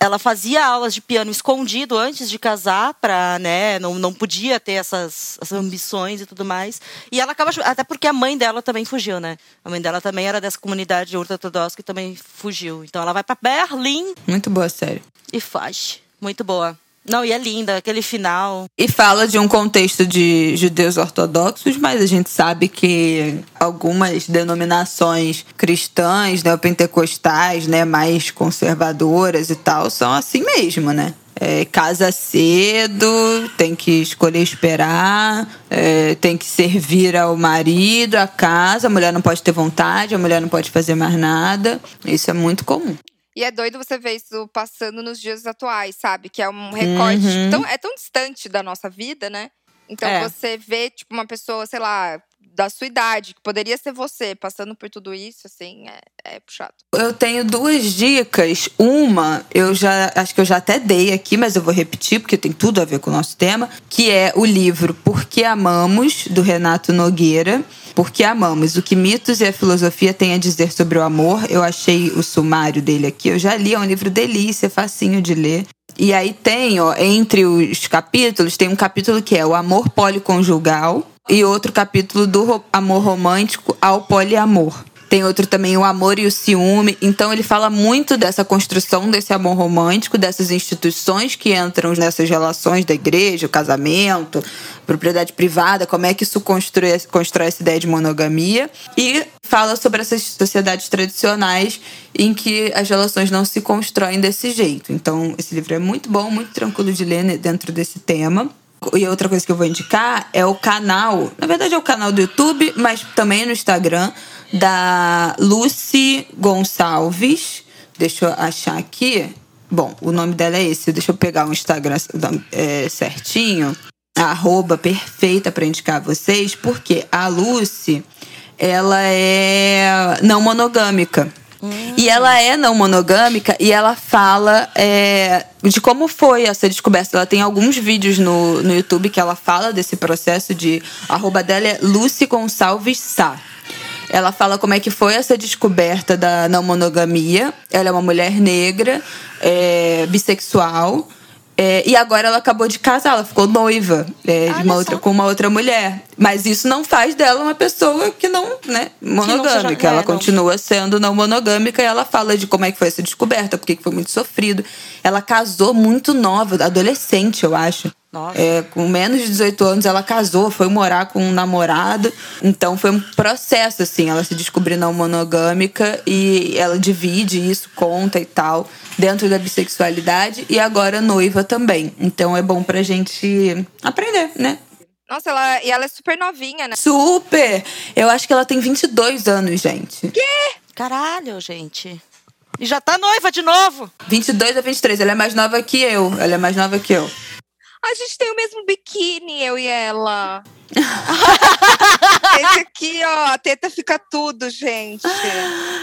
Ela fazia aulas de piano escondido antes de casar, pra, né? Não, não podia ter essas, essas ambições e tudo mais. E ela acaba. Até porque a mãe dela também fugiu, né? A mãe dela também era dessa comunidade ortodoxa que também fugiu. Então ela vai pra Berlim Muito boa série. e foge. Muito boa. Não, e é linda, aquele final. E fala de um contexto de judeus ortodoxos, mas a gente sabe que algumas denominações cristãs, né, pentecostais, né, mais conservadoras e tal, são assim mesmo, né? É, casa cedo, tem que escolher esperar, é, tem que servir ao marido, à casa, a mulher não pode ter vontade, a mulher não pode fazer mais nada. Isso é muito comum. E é doido você ver isso passando nos dias atuais, sabe? Que é um recorte Uhum. tão, é tão distante da nossa vida, né? Então É. você vê, tipo, uma pessoa, sei lá, da sua idade, que poderia ser você, passando por tudo isso, assim, é, é puxado. Eu tenho duas dicas. Uma, eu já acho que eu já até dei aqui, mas eu vou repetir porque tem tudo a ver com o nosso tema, que é o livro Por que Amamos, do Renato Nogueira. Por que Amamos, o que mitos e a filosofia têm a dizer sobre o amor. Eu achei o sumário dele aqui, eu já li, é um livro delícia, facinho de ler. E aí tem, ó, entre os capítulos, tem um capítulo que é o amor policonjugal e outro capítulo do amor romântico ao poliamor. Tem outro também, O Amor e o Ciúme. Então ele fala muito dessa construção desse amor romântico, dessas instituições que entram nessas relações da igreja, o casamento, propriedade privada, como é que isso constrói, constrói essa ideia de monogamia. E fala sobre essas sociedades tradicionais em que as relações não se constroem desse jeito. Então, esse livro é muito bom, muito tranquilo de ler dentro desse tema. E outra coisa que eu vou indicar é o canal, na verdade é o canal do YouTube, mas também no Instagram, da Lucy Gonçalves. Deixa eu achar aqui. Bom, o nome dela é esse. Deixa eu pegar o Instagram é, certinho. A arroba perfeita para indicar vocês, porque a Lucy, ela é não monogâmica. Hum. E ela é não monogâmica e ela fala é, de como foi essa descoberta. Ela tem alguns vídeos no, no YouTube que ela fala desse processo de. A arroba dela é Lucy Gonçalves Sá. Ela fala como é que foi essa descoberta da não monogamia. Ela é uma mulher negra, é, bissexual. É, e agora ela acabou de casar, ela ficou noiva é, de uma outra, com uma outra mulher. Mas isso não faz dela uma pessoa que não, né, monogâmica. Não seja, ela é, continua não. sendo não monogâmica e ela fala de como é que foi essa descoberta, porque foi muito sofrido. Ela casou muito nova, adolescente, eu acho. É, com menos de 18 anos, ela casou, foi morar com um namorado. Então foi um processo, assim, ela se descobriu não monogâmica e ela divide isso, conta e tal, dentro da bissexualidade e agora noiva também. Então é bom pra gente aprender, né? Nossa, ela, e ela é super novinha, né? Super! Eu acho que ela tem 22 anos, gente. Quê? Caralho, gente. E já tá noiva de novo. 22 a 23. Ela é mais nova que eu. Ela é mais nova que eu. A gente tem o mesmo biquíni, eu e ela. Esse aqui, ó, a teta fica tudo, gente.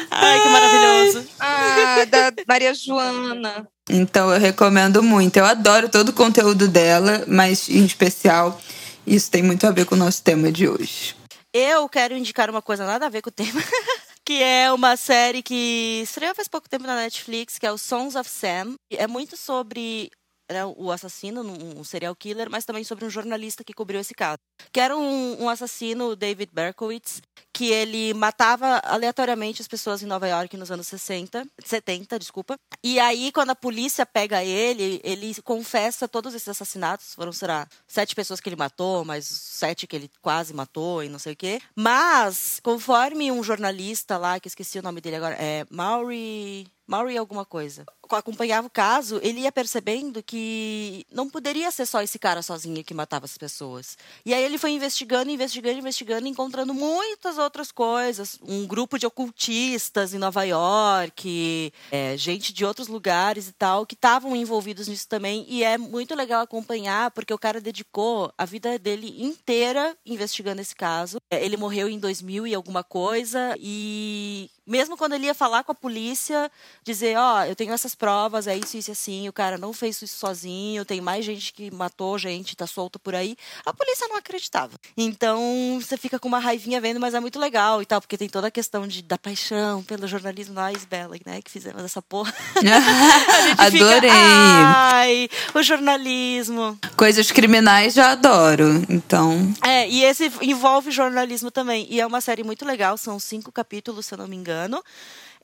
Ai, que maravilhoso. Ah, da Maria Joana. Então eu recomendo muito. Eu adoro todo o conteúdo dela, mas em especial isso tem muito a ver com o nosso tema de hoje. Eu quero indicar uma coisa nada a ver com o tema. que é uma série que estreou faz pouco tempo na Netflix, que é o Sons of Sam. É muito sobre né, o assassino, um serial killer, mas também sobre um jornalista que cobriu esse caso. Que era um, um assassino, David Berkowitz, que ele matava aleatoriamente as pessoas em Nova York nos anos 60, 70, desculpa. E aí, quando a polícia pega ele, ele confessa todos esses assassinatos. Foram, será, sete pessoas que ele matou, mais sete que ele quase matou e não sei o quê. Mas, conforme um jornalista lá, que esqueci o nome dele agora, é Maury... Maury alguma coisa. Acompanhava o caso, ele ia percebendo que não poderia ser só esse cara sozinho que matava as pessoas. E aí ele foi investigando, investigando, investigando, encontrando muitas outras coisas. Um grupo de ocultistas em Nova York, é, gente de outros lugares e tal, que estavam envolvidos nisso também. E é muito legal acompanhar, porque o cara dedicou a vida dele inteira investigando esse caso. É, ele morreu em 2000 e alguma coisa, e mesmo quando ele ia falar com a polícia, dizer, ó, oh, eu tenho essas provas, é isso, isso assim, o cara não fez isso sozinho, tem mais gente que matou gente, tá solta por aí. A polícia não acreditava. Então, você fica com uma raivinha vendo, mas é muito legal e tal, porque tem toda a questão de, da paixão pelo jornalismo nós, Bela, né, que fizemos essa porra. Adorei! Fica, Ai, o jornalismo. Coisas criminais já adoro, então... É, e esse envolve jornalismo também, e é uma série muito legal, são cinco capítulos, se eu não me engano.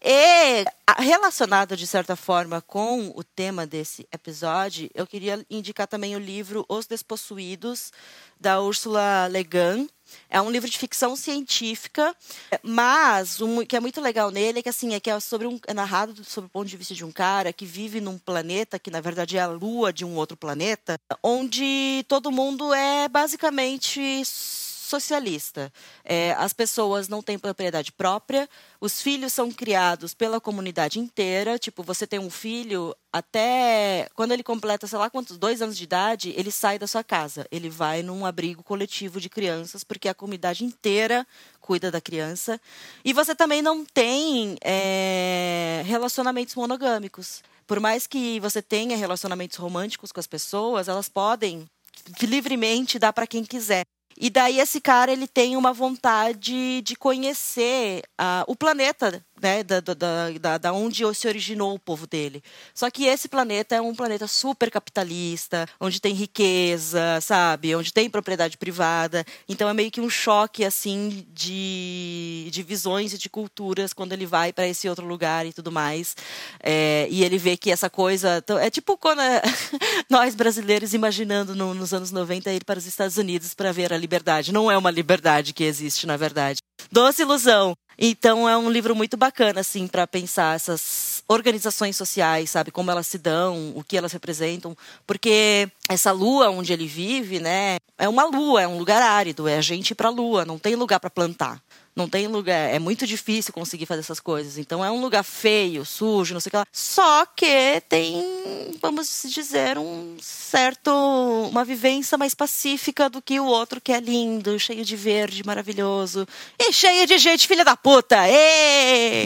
E relacionado de certa forma com o tema desse episódio, eu queria indicar também o livro Os Despossuídos da Ursula Le Guin. É um livro de ficção científica, mas o que é muito legal nele é que assim é que é sobre um é narrado sob o ponto de vista de um cara que vive num planeta que na verdade é a lua de um outro planeta, onde todo mundo é basicamente socialista. É, as pessoas não têm propriedade própria, os filhos são criados pela comunidade inteira. Tipo, você tem um filho, até quando ele completa, sei lá quantos, dois anos de idade, ele sai da sua casa. Ele vai num abrigo coletivo de crianças, porque a comunidade inteira cuida da criança. E você também não tem é, relacionamentos monogâmicos. Por mais que você tenha relacionamentos românticos com as pessoas, elas podem livremente dar para quem quiser. E daí esse cara ele tem uma vontade de conhecer uh, o planeta né, da, da, da, da onde se originou o povo dele. Só que esse planeta é um planeta super capitalista, onde tem riqueza, sabe? Onde tem propriedade privada. Então é meio que um choque, assim, de, de visões e de culturas quando ele vai para esse outro lugar e tudo mais. É, e ele vê que essa coisa. É tipo quando é, nós brasileiros imaginando no, nos anos 90 ir para os Estados Unidos para ver a liberdade. Não é uma liberdade que existe, na verdade. Doce ilusão. Então é um livro muito bacana assim para pensar essas organizações sociais, sabe, como elas se dão, o que elas representam, porque essa lua onde ele vive, né, é uma lua, é um lugar árido, é a gente para a lua, não tem lugar para plantar não tem lugar, é muito difícil conseguir fazer essas coisas. Então é um lugar feio, sujo, não sei o que lá. Só que tem, vamos dizer, um certo uma vivência mais pacífica do que o outro que é lindo, cheio de verde, maravilhoso e cheio de gente filha da puta. Ê!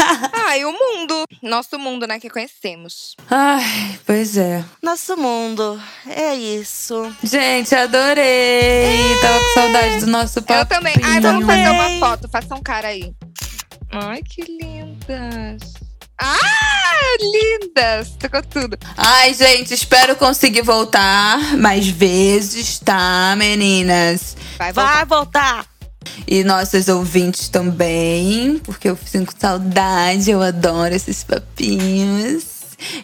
ah, e o mundo, nosso mundo, né, que conhecemos. Ai, pois é. Nosso mundo, é isso. Gente, adorei. É. Tava com saudade do nosso papo. Eu também. Ai, vamos fazer uma foto foto, faça um cara aí. Ai, que lindas. Ah, lindas! Tocou tudo. Ai, gente, espero conseguir voltar mais vezes, tá, meninas? Vai voltar. Vai voltar. E nossas ouvintes também, porque eu sinto saudade, eu adoro esses papinhos.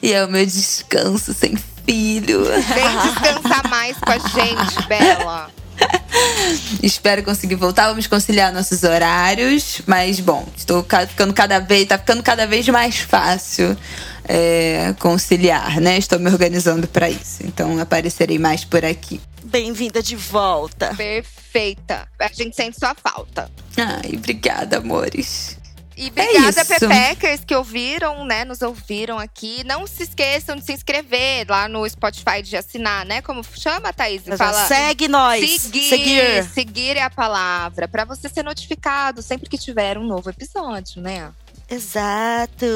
E é o meu descanso sem filho. Vem descansar mais com a gente, Bela. Espero conseguir voltar. Vamos conciliar nossos horários. Mas, bom, estou ficando cada vez, tá ficando cada vez mais fácil é, conciliar, né? Estou me organizando para isso. Então, aparecerei mais por aqui. Bem-vinda de volta. Perfeita. A gente sente sua falta. Ai, obrigada, amores. E obrigada, é Pepecas, que ouviram, né? Nos ouviram aqui. Não se esqueçam de se inscrever lá no Spotify, de assinar, né? Como chama, Thaís? Fala, segue nós. Seguir, seguir. Seguir é a palavra. para você ser notificado sempre que tiver um novo episódio, né? Exato.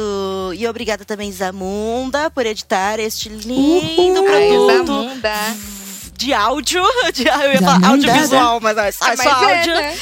E obrigada também, Zamunda, por editar este lindo Uhul. produto. Zamunda. De áudio. De, eu ia falar audiovisual, mas, mas, é, só áudio. É, né?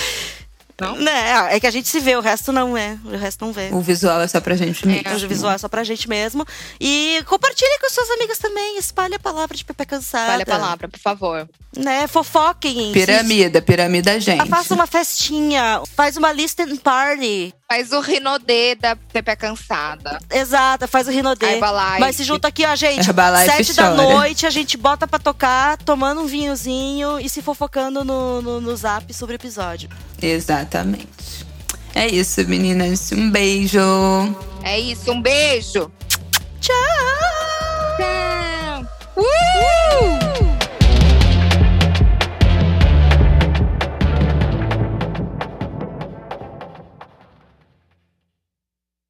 Não? Né, é que a gente se vê, o resto não é. O resto não vê. O visual é só pra gente mesmo. É, o visual é só pra gente mesmo. E compartilhe com suas amigas também. Espalhe a palavra de Pepe Cansada. Espalhe a palavra, por favor. Né, fofoquem. Piramida, piramida gente. Faça uma festinha, faz uma listen party. Faz o Rinodê da Pepe é Cansada. Exato, faz o Rinodê. Herbalife. Mas se junta aqui, ó, gente. Herbalife sete da noite, a gente bota pra tocar, tomando um vinhozinho e se fofocando no, no, no zap sobre o episódio. Exatamente. É isso, meninas. Um beijo. É isso, um beijo. Tchau. Tchau. Uh! Uh!